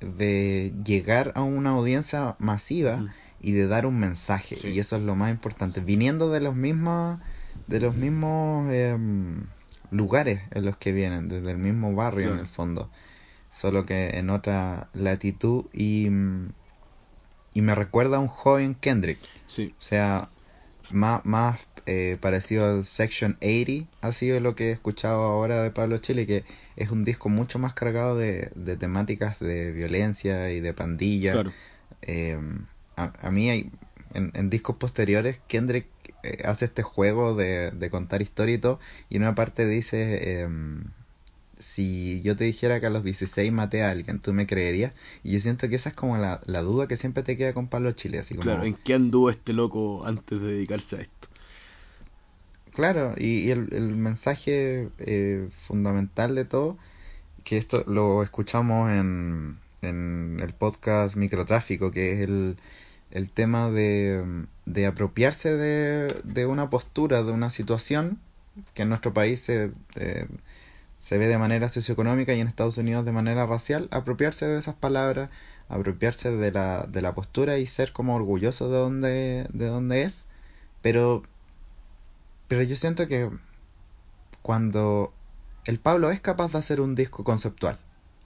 de llegar a una audiencia masiva Ujú. Y de dar un mensaje Sí. y eso es lo más importante viniendo de los mismos de los mismos em, lugares en los que vienen desde el mismo barrio en el fondo solo que en otra latitud y y me recuerda a un joven Kendrick Sí. o sea más, más eh, parecido al Section 80 ha sido lo que he escuchado ahora de Pablo Chile, que es un disco mucho más cargado de, de temáticas de violencia y de pandilla. Claro. Eh, a, a mí hay, en, en discos posteriores Kendrick eh, hace este juego de, de contar historia y todo, y en una parte dice... em, si yo te dijera que a los 16 maté a alguien, ¿tú me creerías? Y yo siento que esa es como la, la duda que siempre te queda con Pablo Chile, así como... Claro, ¿en qué anduvo este loco antes de dedicarse a esto? Claro, y, y el, el mensaje eh, fundamental de todo, que esto lo escuchamos en, en el podcast Microtráfico, que es el, el tema de, de apropiarse de, de una postura, de una situación que en nuestro país se, eh, se ve de manera socioeconómica y en Estados Unidos de manera racial, apropiarse de esas palabras, apropiarse de la, de la postura y ser como orgulloso de donde, de es, pero pero yo siento que cuando el Pablo es capaz de hacer un disco conceptual,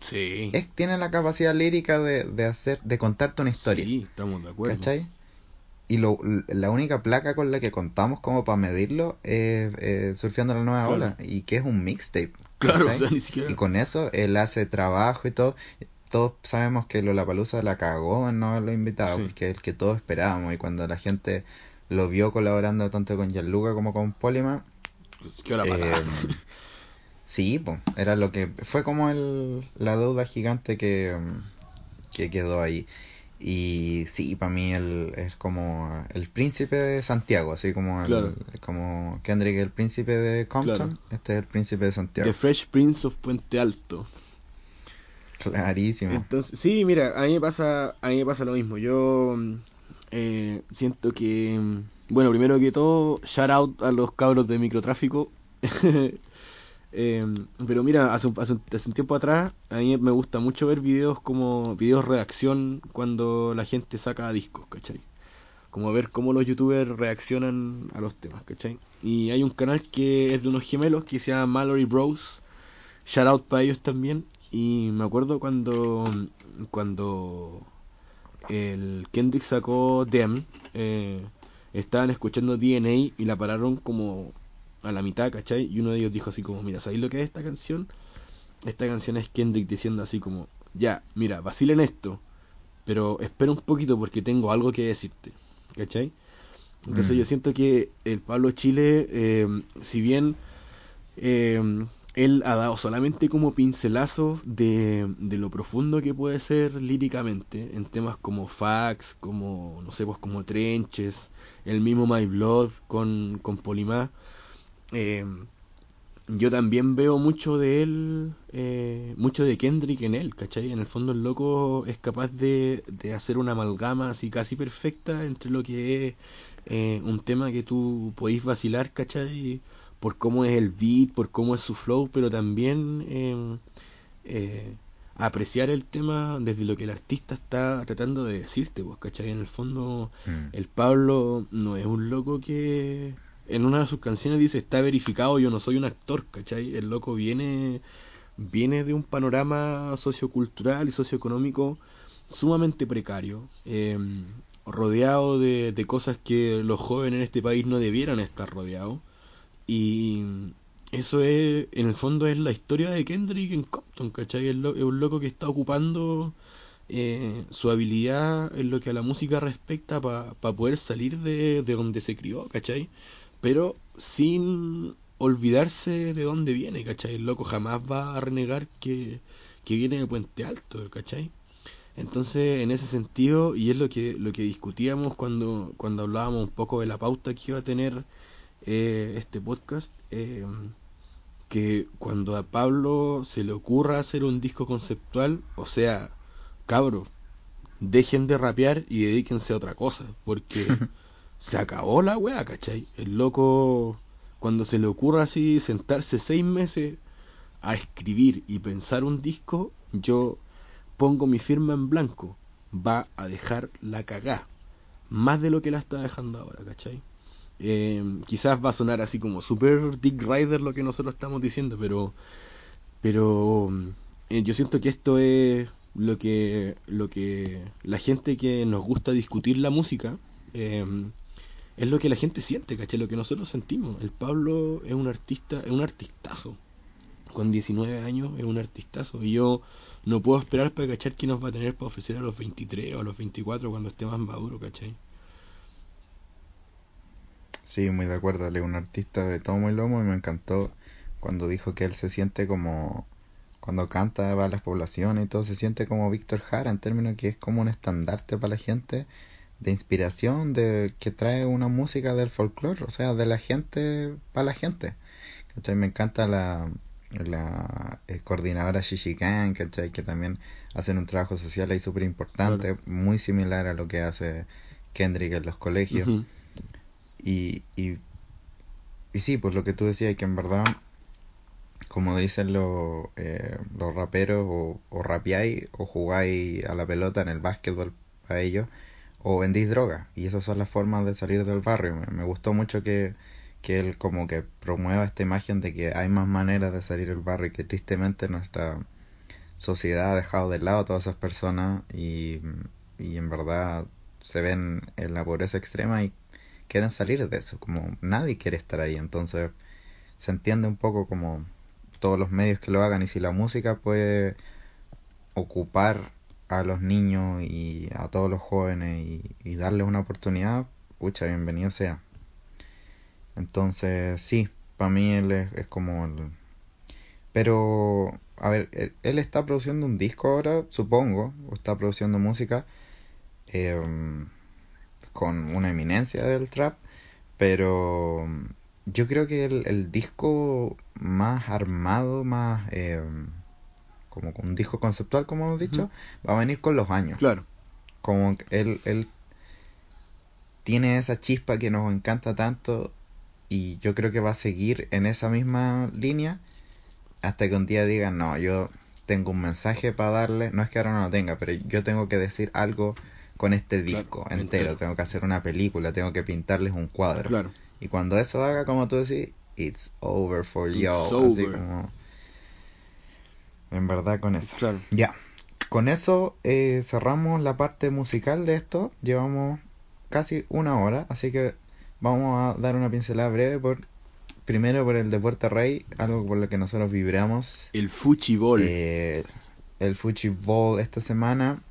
Sí. es, tiene la capacidad lírica de, de hacer, de contarte una historia, Sí, estamos de acuerdo. ¿cachai? Y lo, la única placa con la que contamos como para medirlo es eh, Surfeando la Nueva Claro. Ola, y que es un mixtape. Claro, o sea, ni siquiera. Y con eso él hace trabajo y todo. Todos sabemos que Lollapalooza la cagó en no haberlo invitado, Sí. porque es el que todos esperábamos. Y cuando la gente lo vio colaborando tanto con Gianluca como con Polima, eh, sí, pues, era lo que fue como el, la deuda gigante que, que quedó ahí. Y sí, para mí él es como el príncipe de Santiago, así como, el, como Kendrick el príncipe de Compton, este es el príncipe de Santiago. The Fresh Prince of Puente Alto. Clarísimo. Entonces, sí, mira, a mí me pasa, a mí me pasa lo mismo. Yo eh, siento que, bueno, primero que todo, shout out a los cabros de microtráfico. [laughs] Em, pero mira, hace un, hace, un, tiempo atrás a mí me gusta mucho ver videos como videos reacción cuando la gente saca discos, ¿cachai? Como ver cómo los youtubers reaccionan a los temas, ¿cachai? Y hay un canal que es de unos gemelos que se llama Mallory Bros. Shout out para ellos también. Y me acuerdo cuando cuando el Kendrick sacó Dem, eh, estaban escuchando DNA y la pararon como a la mitad, ¿cachai? Y uno de ellos dijo así como, mira, ¿sabéis lo que es esta canción? Esta canción es Kendrick diciendo así como, ya, mira, vacilen esto, pero espera un poquito porque tengo algo que decirte, ¿cachai? Entonces mm. yo siento que el Pablo Chile, eh, si bien eh, él ha dado solamente como pincelazos de, de, lo profundo que puede ser líricamente en temas como Fax, como, no sé, pues como Trenches, el mismo My Blood con, con Polimá. Eh, yo también veo mucho de él, eh, mucho de Kendrick en él, ¿cachai? En el fondo el loco es capaz de, de hacer una amalgama así casi perfecta entre lo que es eh, un tema que tú podéis vacilar, ¿cachai? por cómo es el beat, por cómo es su flow, pero también eh, apreciar el tema desde lo que el artista está tratando de decirte, pues, ¿cachai? En el fondo, mm. el Pablo no es un loco que en una de sus canciones dice, está verificado, yo no soy un actor, ¿cachai? El loco viene, viene de un panorama sociocultural y socioeconómico sumamente precario, em, rodeado de, de cosas que los jóvenes en este país no debieran estar rodeados. Y eso es, en el fondo, es la historia de Kendrick en Compton, ¿cachai? Es, un loco que está ocupando eh, su habilidad en lo que a la música respecta para poder salir de, donde se crió, ¿cachai? Pero sin olvidarse de dónde viene, ¿cachai? El loco jamás va a renegar que, que viene de Puente Alto, ¿cachai? Entonces, en ese sentido, y es lo que, lo que discutíamos cuando, cuando hablábamos un poco de la pauta que iba a tener eh, este podcast, eh, que cuando a Pablo se le ocurra hacer un disco conceptual, o sea, cabros, dejen de rapear y dedíquense a otra cosa, porque [laughs] se acabó la weá, ¿cachai? El loco, cuando se le ocurra así sentarse seis meses a escribir y pensar un disco, yo pongo mi firma en blanco, va a dejar la cagá, más de lo que la está dejando ahora, ¿cachai? Eh, quizás va a sonar así como super Dick Rider lo que nosotros estamos diciendo, pero, pero eh, yo siento que esto es lo que, lo que la gente que nos gusta discutir la música, eh, es lo que la gente siente, ¿caché? Lo que nosotros sentimos. El Pablo es un artista, es un artistazo. Con 19 años es un artistazo. Y yo no puedo esperar para cachar que nos va a tener para ofrecer a los 23 o a los 24 cuando esté más maduro, ¿cachai? Sí, muy de acuerdo. Él es un artista de tomo y lomo y me encantó cuando dijo que él se siente como, cuando canta para las poblaciones y todo, se siente como Víctor Jara en términos que es como un estandarte para la gente de inspiración, de que trae una música del folclore, o sea, de la gente para la gente. Me encanta la, la eh, coordinadora Shishikan, que también hacen un trabajo social ahí súper importante, muy similar a lo que hace Kendrick en los colegios. Y, y, y sí, pues lo que tú decías, que en verdad, como dicen los, eh, los raperos, o, o rapeáis o jugáis a la pelota en el básquetbol para ellos, o vendís droga. Y esas son las formas de salir del barrio. Me, gustó mucho que, que él como que promueva esta imagen de que hay más maneras de salir del barrio y que tristemente nuestra sociedad ha dejado de lado a todas esas personas y, y en verdad se ven en la pobreza extrema y quieren salir de eso, como nadie quiere estar ahí, entonces se entiende un poco como todos los medios que lo hagan y si la música puede ocupar a los niños y a todos los jóvenes y, darles una oportunidad, pucha, bienvenido sea. Entonces, sí, para mí él es, como el... Pero, a ver, él, está produciendo un disco ahora, supongo, o está produciendo música, em, con una eminencia del trap, pero yo creo que el, disco más armado, más em, como un disco conceptual, como hemos dicho, va a venir con los años. Claro. Como él, él tiene esa chispa que nos encanta tanto y yo creo que va a seguir en esa misma línea hasta que un día diga, no, yo tengo un mensaje para darle, no es que ahora no lo tenga, pero yo tengo que decir algo con este disco entero. tengo que hacer una película, tengo que pintarles un cuadro. Claro. Y cuando eso haga, como tú decís, it's over for you. Así como... En verdad con eso. Claro. Ya. Con eso eh, cerramos la parte musical de esto. Llevamos casi una hora, así que vamos a dar una pincelada breve por primero por el de Rey, algo por lo que nosotros vibramos. El Fuchibol. Eh, el Fuchibol esta semana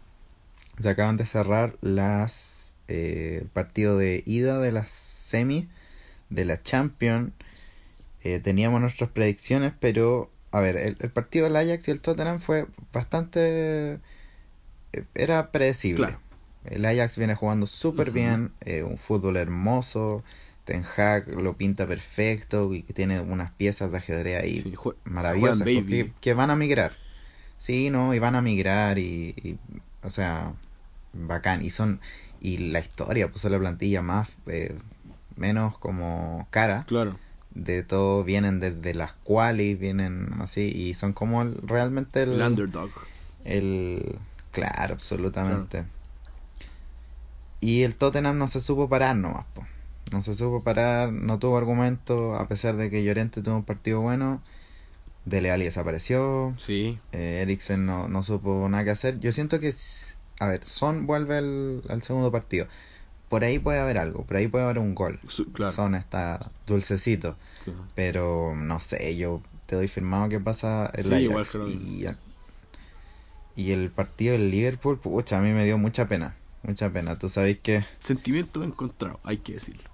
se acaban de cerrar las eh, partido de ida de las semi de la Champions. Eh, teníamos nuestras predicciones, pero a ver, el, partido del Ajax y el Tottenham fue bastante eh, era predecible. El Ajax viene jugando súper bien, eh, un fútbol hermoso. Ten Hag lo pinta perfecto y que tiene unas piezas de ajedrez ahí maravillosas que, van a migrar. Sí, no, y van a migrar y, o sea, bacán. Y son y la historia, pues la plantilla más eh, menos como cara. Claro. De todo vienen desde las cuales vienen así y son como realmente el, underdog. El claro, absolutamente. Y el Tottenham no se supo parar nomás, No se supo parar, no tuvo argumento, a pesar de que Llorente tuvo un partido bueno. Dele Alli desapareció. Sí. Eh, Eriksen no, no supo nada que hacer. Yo siento que, a ver, Son vuelve al, segundo partido. Por ahí puede haber algo, por ahí puede haber un gol. Son está dulcecito. Pero no sé, yo te doy firmado que pasa el sí, Ajax. y, y el partido del Liverpool, pucha, a mí me dio mucha pena mucha pena. Tú sabes que... Sentimientos encontrados, hay que decirlo.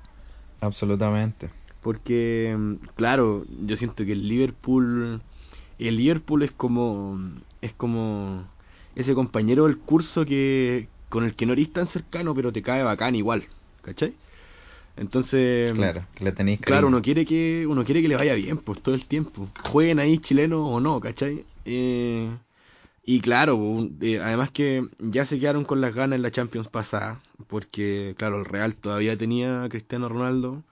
Absolutamente. Porque, claro, yo siento que el Liverpool... El Liverpool es como... Es como... Ese compañero del curso que... Con el que no eres tan cercano, pero te cae bacán igual. ¿Cachai? Entonces, claro, le tenéis Claro, uno quiere que uno quiere que le vaya bien, pues todo el tiempo. Jueguen ahí chilenos o no, ¿cachai? Eh, y claro, eh, además que ya se quedaron con las ganas en la Champions pasada, porque claro, el Real todavía tenía a Cristiano Ronaldo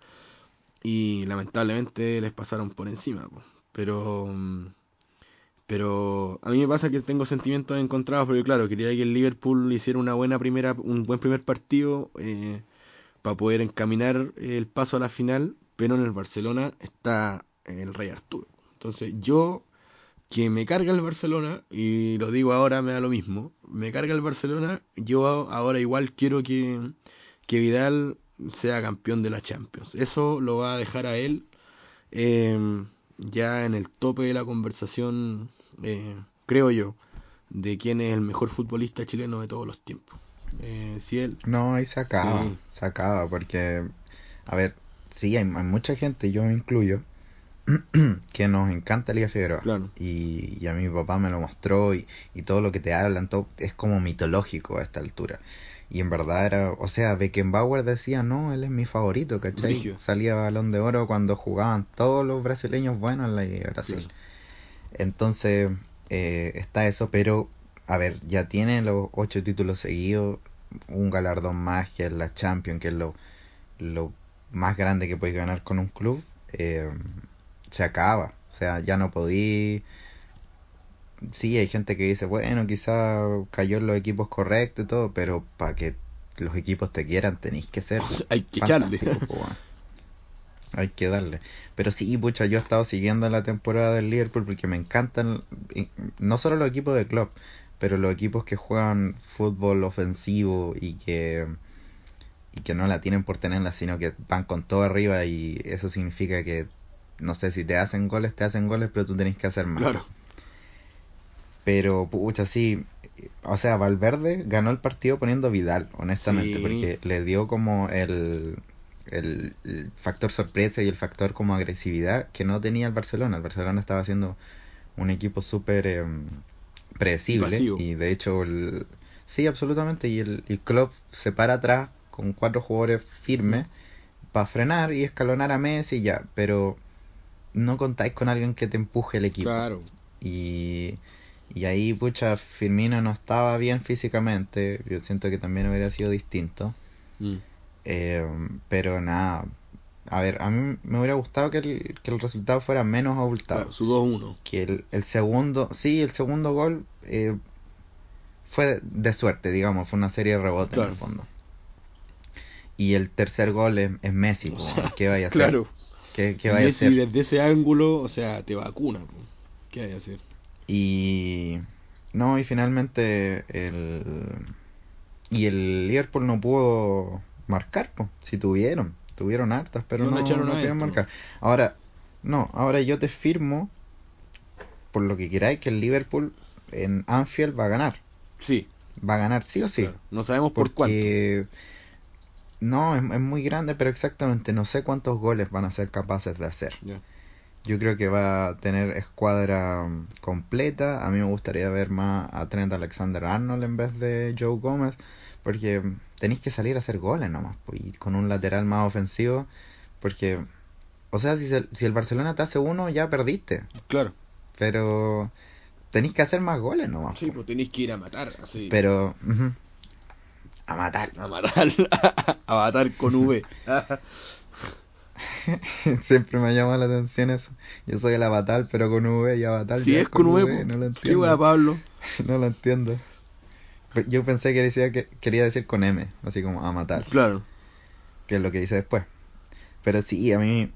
y lamentablemente les pasaron por encima. Pero pero a mí me pasa que tengo sentimientos encontrados porque claro, quería que el Liverpool hiciera una buena primera un buen primer partido eh, para poder encaminar el paso a la final, pero en el Barcelona está el Rey Arturo. Entonces yo que me carga el Barcelona, y lo digo ahora, me da lo mismo, me carga el Barcelona, yo ahora igual quiero que, que Vidal sea campeón de la Champions. Eso lo va a dejar a él em, ya en el tope de la conversación, eh, creo yo, de quién es el mejor futbolista chileno de todos los tiempos. Eh, si él... No, ahí se acaba, se acaba, porque, a ver, sí, hay, hay mucha gente, yo me incluyo, [clears throat] que nos encanta Liga Figueroa. Y, a mi papá me lo mostró y, todo lo que te hablan todo, es como mitológico a esta altura. Y en verdad era, o sea, Beckenbauer decía, no, él es mi favorito, ¿cachai? Salía balón de oro cuando jugaban todos los brasileños buenos en la Liga Brasil. Entonces, eh, está eso, pero, a ver, ya tiene los ocho títulos seguidos, un galardón más que es la Champions, que es lo, lo más grande que puedes ganar con un club. Eh, se acaba. O sea, ya no podí. Sí, hay gente que dice, bueno, quizá cayó en los equipos correctos y todo, pero para que los equipos te quieran tenéis que ser. [laughs] hay que echarle. hay que darle. Pero sí, pucha, yo he estado siguiendo la temporada del Liverpool porque me encantan no solo los equipos de club, pero los equipos que juegan fútbol ofensivo y que y que no la tienen por tenerla, sino que van con todo arriba y eso significa que no sé, si te hacen goles, te hacen goles, pero tú tenés que hacer más. Claro. Pero, pucha, sí. O sea, Valverde ganó el partido poniendo Vidal, honestamente, porque le dio como el, el, factor sorpresa y el factor como agresividad que no tenía el Barcelona. El Barcelona estaba haciendo un equipo súper em, predecible y de hecho Sí, absolutamente. Y el, el club se para atrás con cuatro jugadores firmes para frenar y escalonar a Messi ya, pero no contáis con alguien que te empuje el equipo. Claro. Y, y ahí, pucha, Firmino no estaba bien físicamente. Yo siento que también hubiera sido distinto. Mm. Eh, pero nada, a ver, a mí me hubiera gustado que el, que el resultado fuera menos abultado. Claro, su 2-1. Que el, el segundo, sí, el segundo gol eh, fue de, de suerte, digamos, fue una serie de rebotes en el fondo. Y el tercer gol es, es Messi, po, [laughs] ¿qué vaya a hacer? Claro. ¿Qué, qué vaya a Messi hacer? desde ese ángulo, o sea, te vacuna. po. ¿Qué hay a hacer? Y no, y finalmente el y el Liverpool no pudo marcar, po. si tuvieron, tuvieron hartas, pero No no, le echaron no a pudieron marcar. Ahora, no, ahora yo te firmo por lo que queráis que el Liverpool en Anfield va a ganar, Sí. va a ganar sí o sí, claro. No sabemos por cuánto. porque no, es, es muy grande, pero exactamente no sé cuántos goles van a ser capaces de hacer. Yo creo que va a tener escuadra mm, completa. A mí me gustaría ver más a Trent Alexander Arnold en vez de Joe Gómez. Porque mm, tenéis que salir a hacer goles nomás. Y con un lateral más ofensivo. Porque, o sea, si, se- si el Barcelona te hace uno, ya perdiste. Claro. Pero tenéis que hacer más goles nomás. Sí, pues tenéis que ir a matar, así. Pero, ujú, a matar. A matar. [laughs] a matar con V. [laughs] [laughs] Siempre me llama la atención eso. Yo soy el avatar, pero con V y avatar. si ya es con V, no lo ¿Qué entiendo. wea, Pablo? [laughs] No lo entiendo. Yo pensé que decía que quería decir con M, así como a matar, Claro. que es lo que dice después. Pero sí, a mí.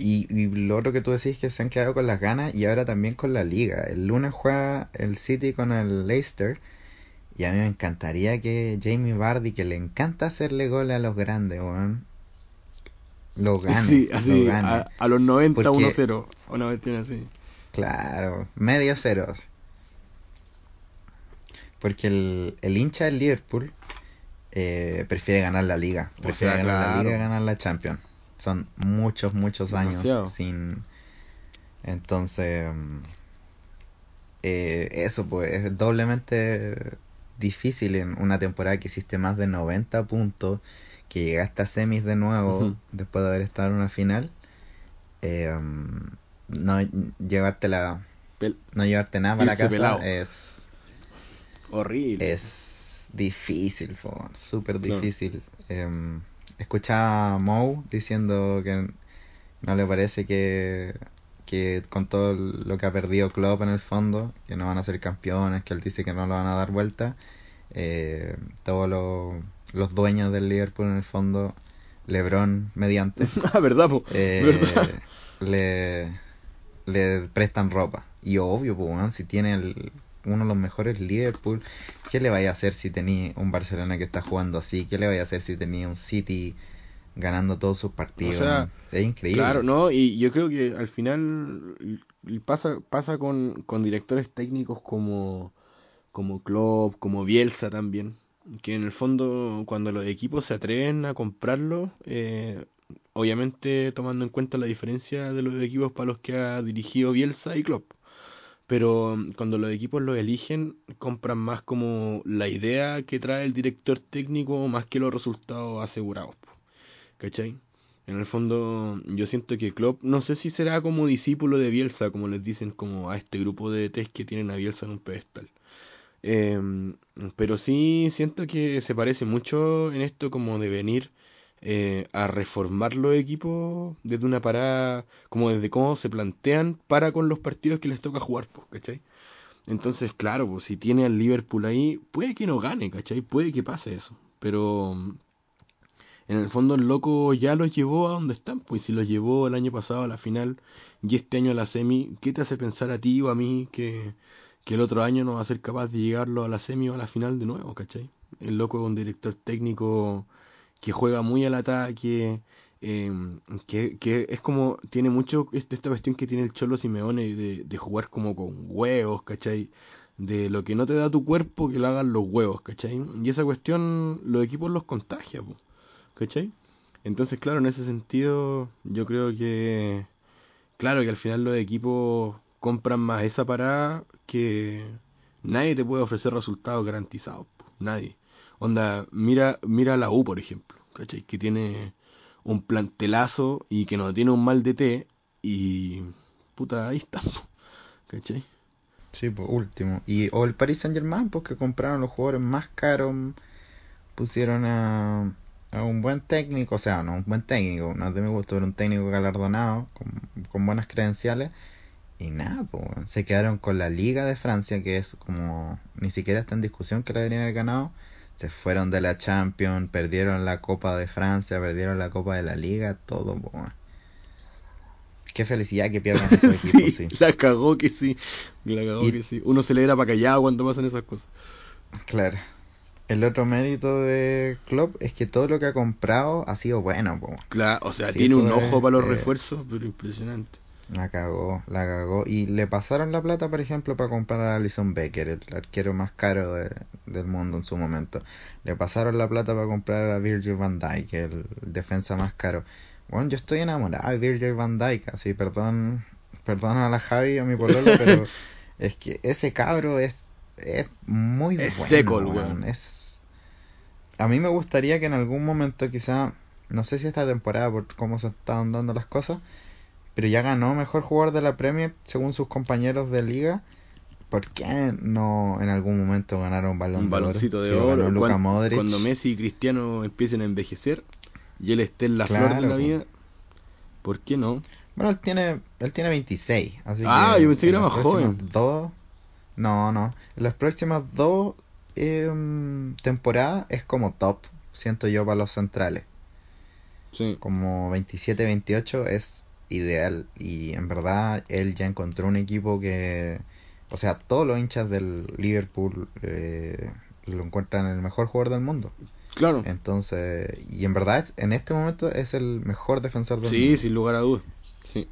Y, y lo otro que tú decís que se han quedado con las ganas y ahora también con la liga. El lunes juega el City con el Leicester. Y a mí me encantaría que Jamie Vardy, que le encanta hacerle goles a los grandes, weón, lo gane. [laughs] sí, lo así, gane. a, a los 90, Porque- 1-0. Una vez tiene así. Claro, medio ceros. Porque el, el hincha del Liverpool eh, prefiere ganar la liga. O Prefiere sea, ganar la liga que ganar la Champions. Son muchos, muchos Demasiado. años sin... Entonces... eh, eso pues es doblemente difícil en una temporada que hiciste más de 90 puntos, que llegaste a semis de nuevo después de haber estado en una final. eh, mm, no llevarte la no llevarte nada para Irse casa pelado. es Horrible. es difícil, súper Claro. difícil. Em, escuchaba a Moe diciendo que no le parece que, que con todo lo que ha perdido Klopp en el fondo, que no van a ser campeones, que él dice que no lo van a dar vuelta, eh, todos los, los dueños del Liverpool en el fondo, LeBron mediante, [laughs] ah, ¿verdad, po? eh, ¿Verdad? le, le prestan ropa. Y obvio, pues, weón, si tiene el- uno de los mejores Liverpool, ¿qué le vaya a hacer si tenía un Barcelona que está jugando así? ¿Qué le vaya a hacer si tenía un City ganando todos sus partidos? O sea, es increíble. Claro, no, y yo creo que al final pasa, pasa con, con directores técnicos como, como Klopp, como Bielsa también, que en el fondo cuando los equipos se atreven a comprarlo, eh, obviamente tomando en cuenta la diferencia de los equipos para los que ha dirigido Bielsa y Klopp. Pero mm, cuando los equipos lo eligen, compran más como la idea que trae el director técnico más que los resultados asegurados. ¿Cachai? En el fondo, yo siento que Klopp, no sé si será como discípulo de Bielsa, como les dicen como a este grupo de test que tienen a Bielsa en un pedestal. Eh, pero sí siento que se parece mucho en esto como de venir eh, a reformar los equipos desde una parada, como desde cómo se plantean para con los partidos que les toca jugar, pues, ¿cachai? Entonces, claro, pues si tiene al Liverpool ahí, puede que no gane, ¿cachai? Puede que pase eso. Pero en el fondo el loco ya los llevó a donde están, pues si los llevó el año pasado a la final y este año a la semi, ¿qué te hace pensar a ti o a mí que, que el otro año no va a ser capaz de llegarlo a la semi o a la final de nuevo, ¿cachai? El loco es un director técnico que juega muy al ataque, eh, que, que es como, tiene mucho este, esta cuestión que tiene el Cholo Simeone de, de jugar como con huevos, ¿cachai? De lo que no te da tu cuerpo, que lo hagan los huevos, ¿cachai? Y esa cuestión los equipos los contagia, po, ¿cachai? Entonces, claro, en ese sentido, yo creo que, claro, que al final los equipos compran más esa parada que nadie te puede ofrecer resultados garantizados, nadie. Onda, mira, mira la U, por ejemplo, ¿cachai? Que tiene un plantelazo y que no tiene un mal de té y puta, ahí está, ¿cachai? Sí, pues último. Y, o el Paris Saint Germain, porque compraron los jugadores más caros, pusieron a, un buen técnico, o sea, no un buen técnico, no de mi gusto, era un técnico galardonado, con buenas credenciales. Y nada, pues, se quedaron con la Liga de Francia, que es como, ni siquiera está en discusión que la deberían haber ganado. Se fueron de la Champions, perdieron la Copa de Francia, perdieron la Copa de la Liga, todo, pues. Qué felicidad que pierdan [laughs] esos sí, equipos, sí. la cagó que sí, la cagó Y- que sí. Uno se le era para callado cuando pasan esas cosas. Claro. El otro mérito de Klopp es que todo lo que ha comprado ha sido bueno, po. Claro, o sea, Sí, tiene un ojo es, para los eh, refuerzos, pero impresionante. La cagó, la cagó. Y le pasaron la plata, por ejemplo, para comprar a Alison Becker, el arquero más caro de- del mundo en su momento. Le pasaron la plata para comprar a Virgil van Dijk, el defensa más caro. Bueno, yo estoy enamorado de Virgil van Dijk, así, perdón, perdón a la Javi y a mi pololo, [laughs] pero es que ese cabro es, es muy Es bueno, weón. weón. Es... A mí me gustaría que en algún momento, quizá, no sé si esta temporada, por cómo se estaban dando las cosas, pero ya ganó mejor jugador de la Premier según sus compañeros de liga. ¿Por qué no en algún momento ganaron un balón Un de oro? baloncito de ganó oro. Luka Cuan- Modric. Cuando Messi y Cristiano empiecen a envejecer y él esté en la flor de Claro, la vida, ¿por qué no? Bueno, él tiene, él tiene 26. Así Ah, que yo pensé que era más joven. Dos, no, no. En las próximas dos em, temporadas es como top, siento yo, para los centrales. Sí. Como 27-28 es ideal. Y en verdad él ya encontró un equipo que... O sea, todos los hinchas del Liverpool eh, lo encuentran el mejor jugador del mundo. Claro. Entonces, y en verdad es- en este momento es el mejor defensor del Sí, mundo. sin lugar a dudas. Sí.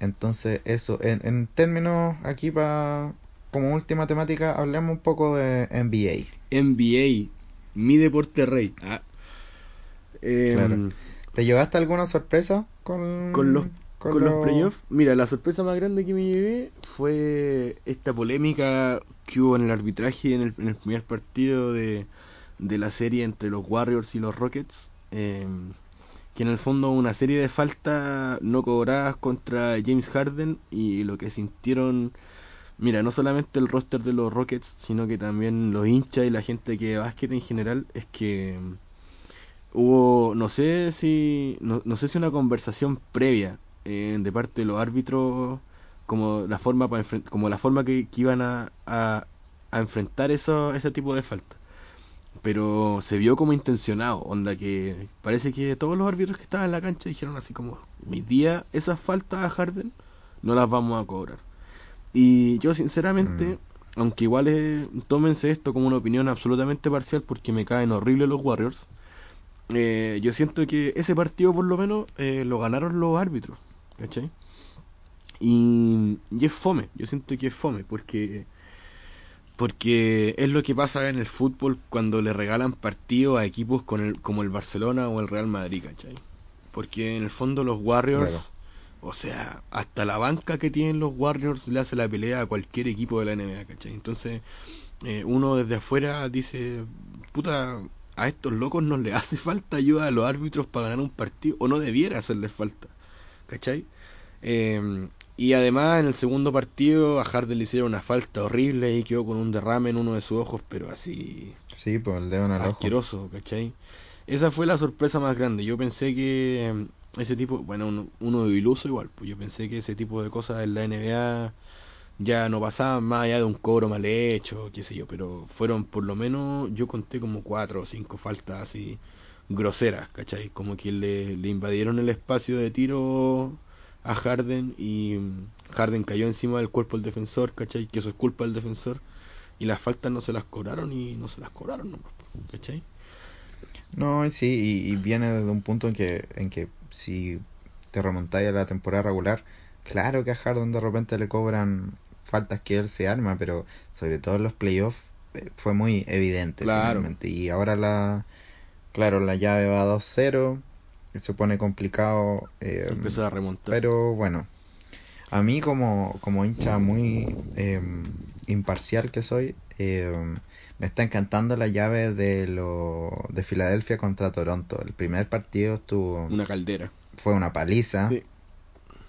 Entonces, eso, en, en términos aquí para como última temática, hablemos un poco de NBA. NBA, mi deporte rey. Ah. Em, Claro. ¿Te llevaste alguna sorpresa con, Con los, con los playoffs, mira, la sorpresa más grande que me llevé fue esta polémica que hubo en el arbitraje en el, en el primer partido de, de la serie entre los Warriors y los Rockets. eh, que en el fondo una serie de faltas no cobradas contra James Harden y lo que sintieron, mira, no solamente el roster de los Rockets, sino que también los hinchas y la gente que ve básquet en general, es que hubo, no sé si, no, no sé si una conversación previa eh, de parte de los árbitros, como la forma para como la forma que, que iban a, a, a enfrentar eso, ese tipo de falta. Pero se vio como intencionado, onda que parece que todos los árbitros que estaban en la cancha dijeron así como, mi día esas faltas a Harden no las vamos a cobrar. Y yo sinceramente, aunque igual eh, tómense esto como una opinión absolutamente parcial porque me caen horribles los Warriors, eh, yo siento que ese partido por lo menos eh, lo ganaron los árbitros, ¿cachai? Y, y es fome, yo siento que es fome porque porque es lo que pasa en el fútbol cuando le regalan partidos a equipos con el, como el Barcelona o el Real Madrid, ¿cachai? Porque en el fondo los Warriors, Claro. o sea, hasta la banca que tienen los Warriors le hace la pelea a cualquier equipo de la NBA, ¿cachai? Entonces, eh, uno desde afuera dice, puta, a estos locos no le hace falta ayuda a los árbitros para ganar un partido, o no debiera hacerles falta, ¿cachai? Eh, y además en el segundo partido a Harden le hicieron una falta horrible y quedó con un derrame en uno de sus ojos, pero así Sí, pues el dedo en el ojo. asqueroso, ¿cachai? Esa fue la sorpresa más grande. Yo pensé que eh, ese tipo, bueno, uno, uno de iluso igual, pues yo pensé que ese tipo de cosas en la NBA ya no pasaban más allá de un cobro mal hecho, qué sé yo, pero fueron por lo menos, yo conté como cuatro o cinco faltas así groseras, ¿cachai? Como que le, invadieron el espacio de tiro a Harden y Harden cayó encima del cuerpo del defensor, ¿cachai? Que eso es culpa del defensor y las faltas no se las cobraron y no se las cobraron ¿cachai? No, sí, y, y viene desde un punto en que, en que si te remontáis a la temporada regular, claro que a Harden de repente le cobran faltas que él se arma, pero sobre todo en los playoffs eh, fue muy evidente Claro. finalmente. Y ahora la, claro, la llave va 2-0, se pone complicado, eh, Empezó a remontar. pero bueno, a mí como, como hincha muy eh, imparcial que soy, eh, Me está encantando la llave de lo de Filadelfia contra Toronto. El primer partido estuvo Una caldera. fue una paliza. Sí.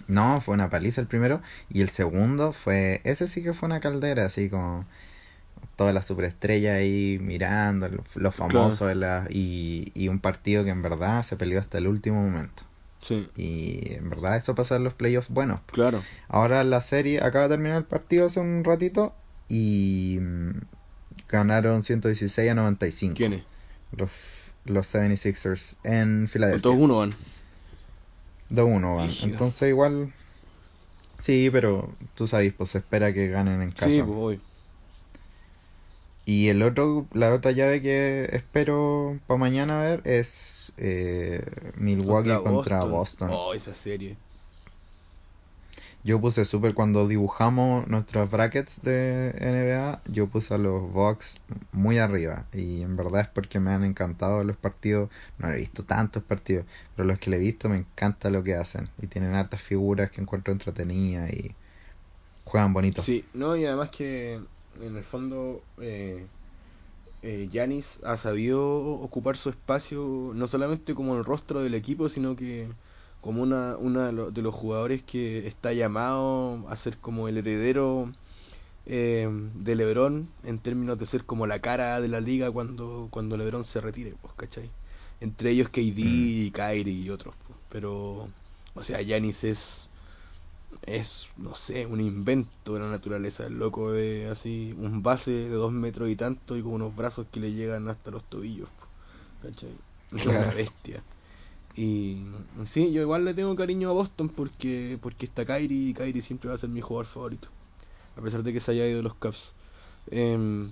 No, fue una paliza el primero y el segundo fue ese sí que fue una caldera, así como toda la superestrella ahí mirando lo- los famosos de la- y, y un partido que en verdad se peleó hasta el último momento. Sí, Y en verdad eso pasa en los playoffs buenos. claro. Ahora la serie acaba de terminar el partido hace un ratito y mm, ganaron 116 a 95 ¿Quién es? los, los 76ers en Filadelfia. Todos uno van. 2-1 van. Entonces igual sí, pero tú sabes, pues se espera que ganen en casa. Sí, pues voy. Y el otro, la otra llave que espero para mañana ver es eh, Milwaukee contra, Boston. Oh, esa serie. Yo puse súper cuando dibujamos nuestros brackets de NBA, yo puse a los Bucks muy arriba. Y en verdad es porque me han encantado los partidos, no he visto tantos partidos, pero los que le he visto me encanta lo que hacen. Y tienen hartas figuras que encuentro entretenidas y juegan bonito. Sí, no, y además que en el fondo eh, eh, ha sabido ocupar su espacio no solamente como el rostro del equipo, sino que como una, una de, lo- de los jugadores que está llamado a ser como el heredero eh, de LeBron en términos de ser como la cara de la liga cuando, cuando LeBron se retire, pues, ¿cachai? Entre ellos KD y Kyrie y otros, pues. pero, o sea, Giannis es es, no sé, un invento de la naturaleza. El loco es así, un base de dos metros y tanto y con unos brazos que le llegan hasta los tobillos. ¿cachai? Es una bestia. Y sí, yo igual le tengo cariño a Boston porque porque está Kyrie y Kyrie siempre va a ser mi jugador favorito. A pesar de que se haya ido los Cavs. Em,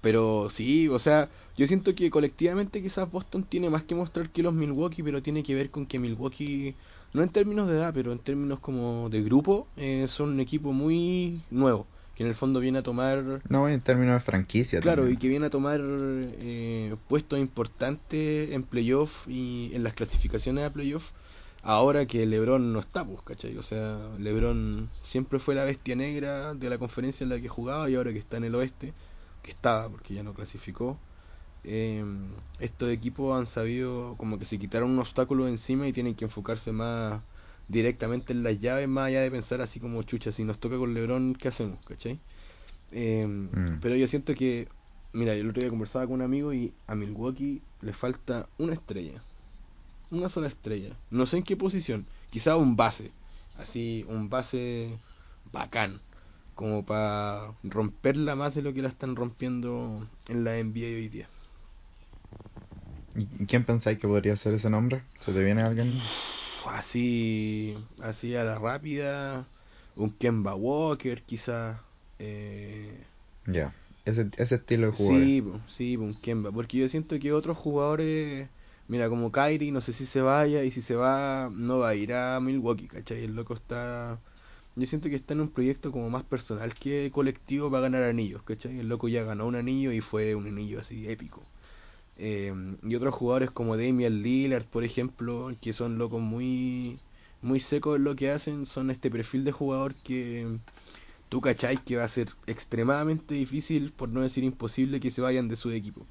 pero sí, o sea, yo siento que colectivamente quizás Boston tiene más que mostrar que los Milwaukee, pero tiene que ver con que Milwaukee, no en términos de edad, pero en términos como de grupo, eh, son un equipo muy nuevo, que en el fondo viene a tomar, No, en términos de franquicia claro, y también. que viene a tomar eh, puestos importantes en playoff y en las clasificaciones a playoff. Ahora que LeBron no está, pues, ¿cachai? O sea, LeBron siempre fue la bestia negra de la conferencia en la que jugaba y ahora que está en el oeste, que estaba porque ya no clasificó, eh, estos equipos han sabido como que se quitaron un obstáculo encima y tienen que enfocarse más directamente en las llaves, más allá de pensar así como chucha, si nos toca con LeBron, ¿qué hacemos? ¿cachai? Eh, Mm. Pero yo siento que, mira, yo el otro día conversaba con un amigo y a Milwaukee le falta una estrella, una sola estrella, no sé en qué posición, quizá un base, así, un base bacán como para romperla más de lo que la están rompiendo en la NBA hoy día. ¿Y y quién pensáis que podría ser ese nombre? ¿Se te viene alguien? Así, así a la rápida, un Kemba Walker quizás. Eh, Ya, ese, ese estilo de jugadores. sí, sí, un Kemba, porque yo siento que otros jugadores, mira, como Kyrie, no sé si se vaya y si se va, no va a ir a Milwaukee, ¿cachai? El loco está... Yo siento que está en un proyecto como más personal que colectivo para ganar anillos, ¿cachai? El loco ya ganó un anillo y fue un anillo así épico. Eh, y otros jugadores como Damian Lillard, por ejemplo, que son locos muy, muy secos en lo que hacen, son este perfil de jugador que tú cachai que va a ser extremadamente difícil, por no decir imposible, que se vayan de su equipo.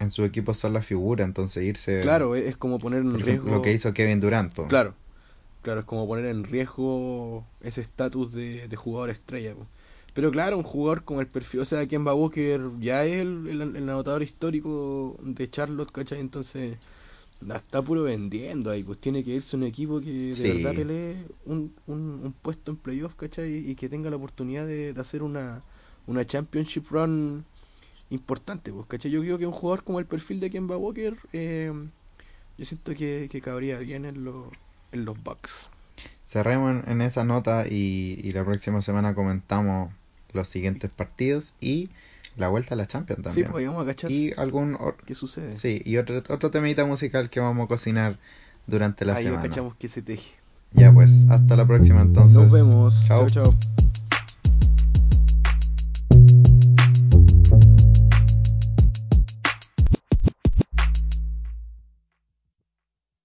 En su equipo son la figura, entonces irse. Claro, es, es como poner en ejemplo, riesgo... lo que hizo Kevin Durant. po. Claro, claro, es como poner en riesgo ese estatus de, de jugador estrella. po. Pero claro, un jugador con el perfil, o sea, Kemba Walker ya es el, el, el anotador histórico de Charlotte, ¿cachai? Entonces la está puro vendiendo ahí, pues tiene que irse un equipo que de Sí. verdad pelee un, un, un puesto en playoff, ¿cachai? Y que tenga la oportunidad de, de hacer una, una championship run importante, pues, ¿cachai? Yo creo que un jugador como el perfil de Kemba Walker, eh, yo siento que, que cabría bien en, los en los Bucks. Cerremos en, en esa nota y, y la próxima semana comentamos los siguientes partidos y la vuelta a la Champions Sí, también. pues vamos a cachar y algún qué sucede. sí, y otro, otro temita musical que vamos a cocinar durante la Ahí semana. cachamos que se teje. Ya pues, hasta la próxima entonces. Nos vemos. Chao. chao.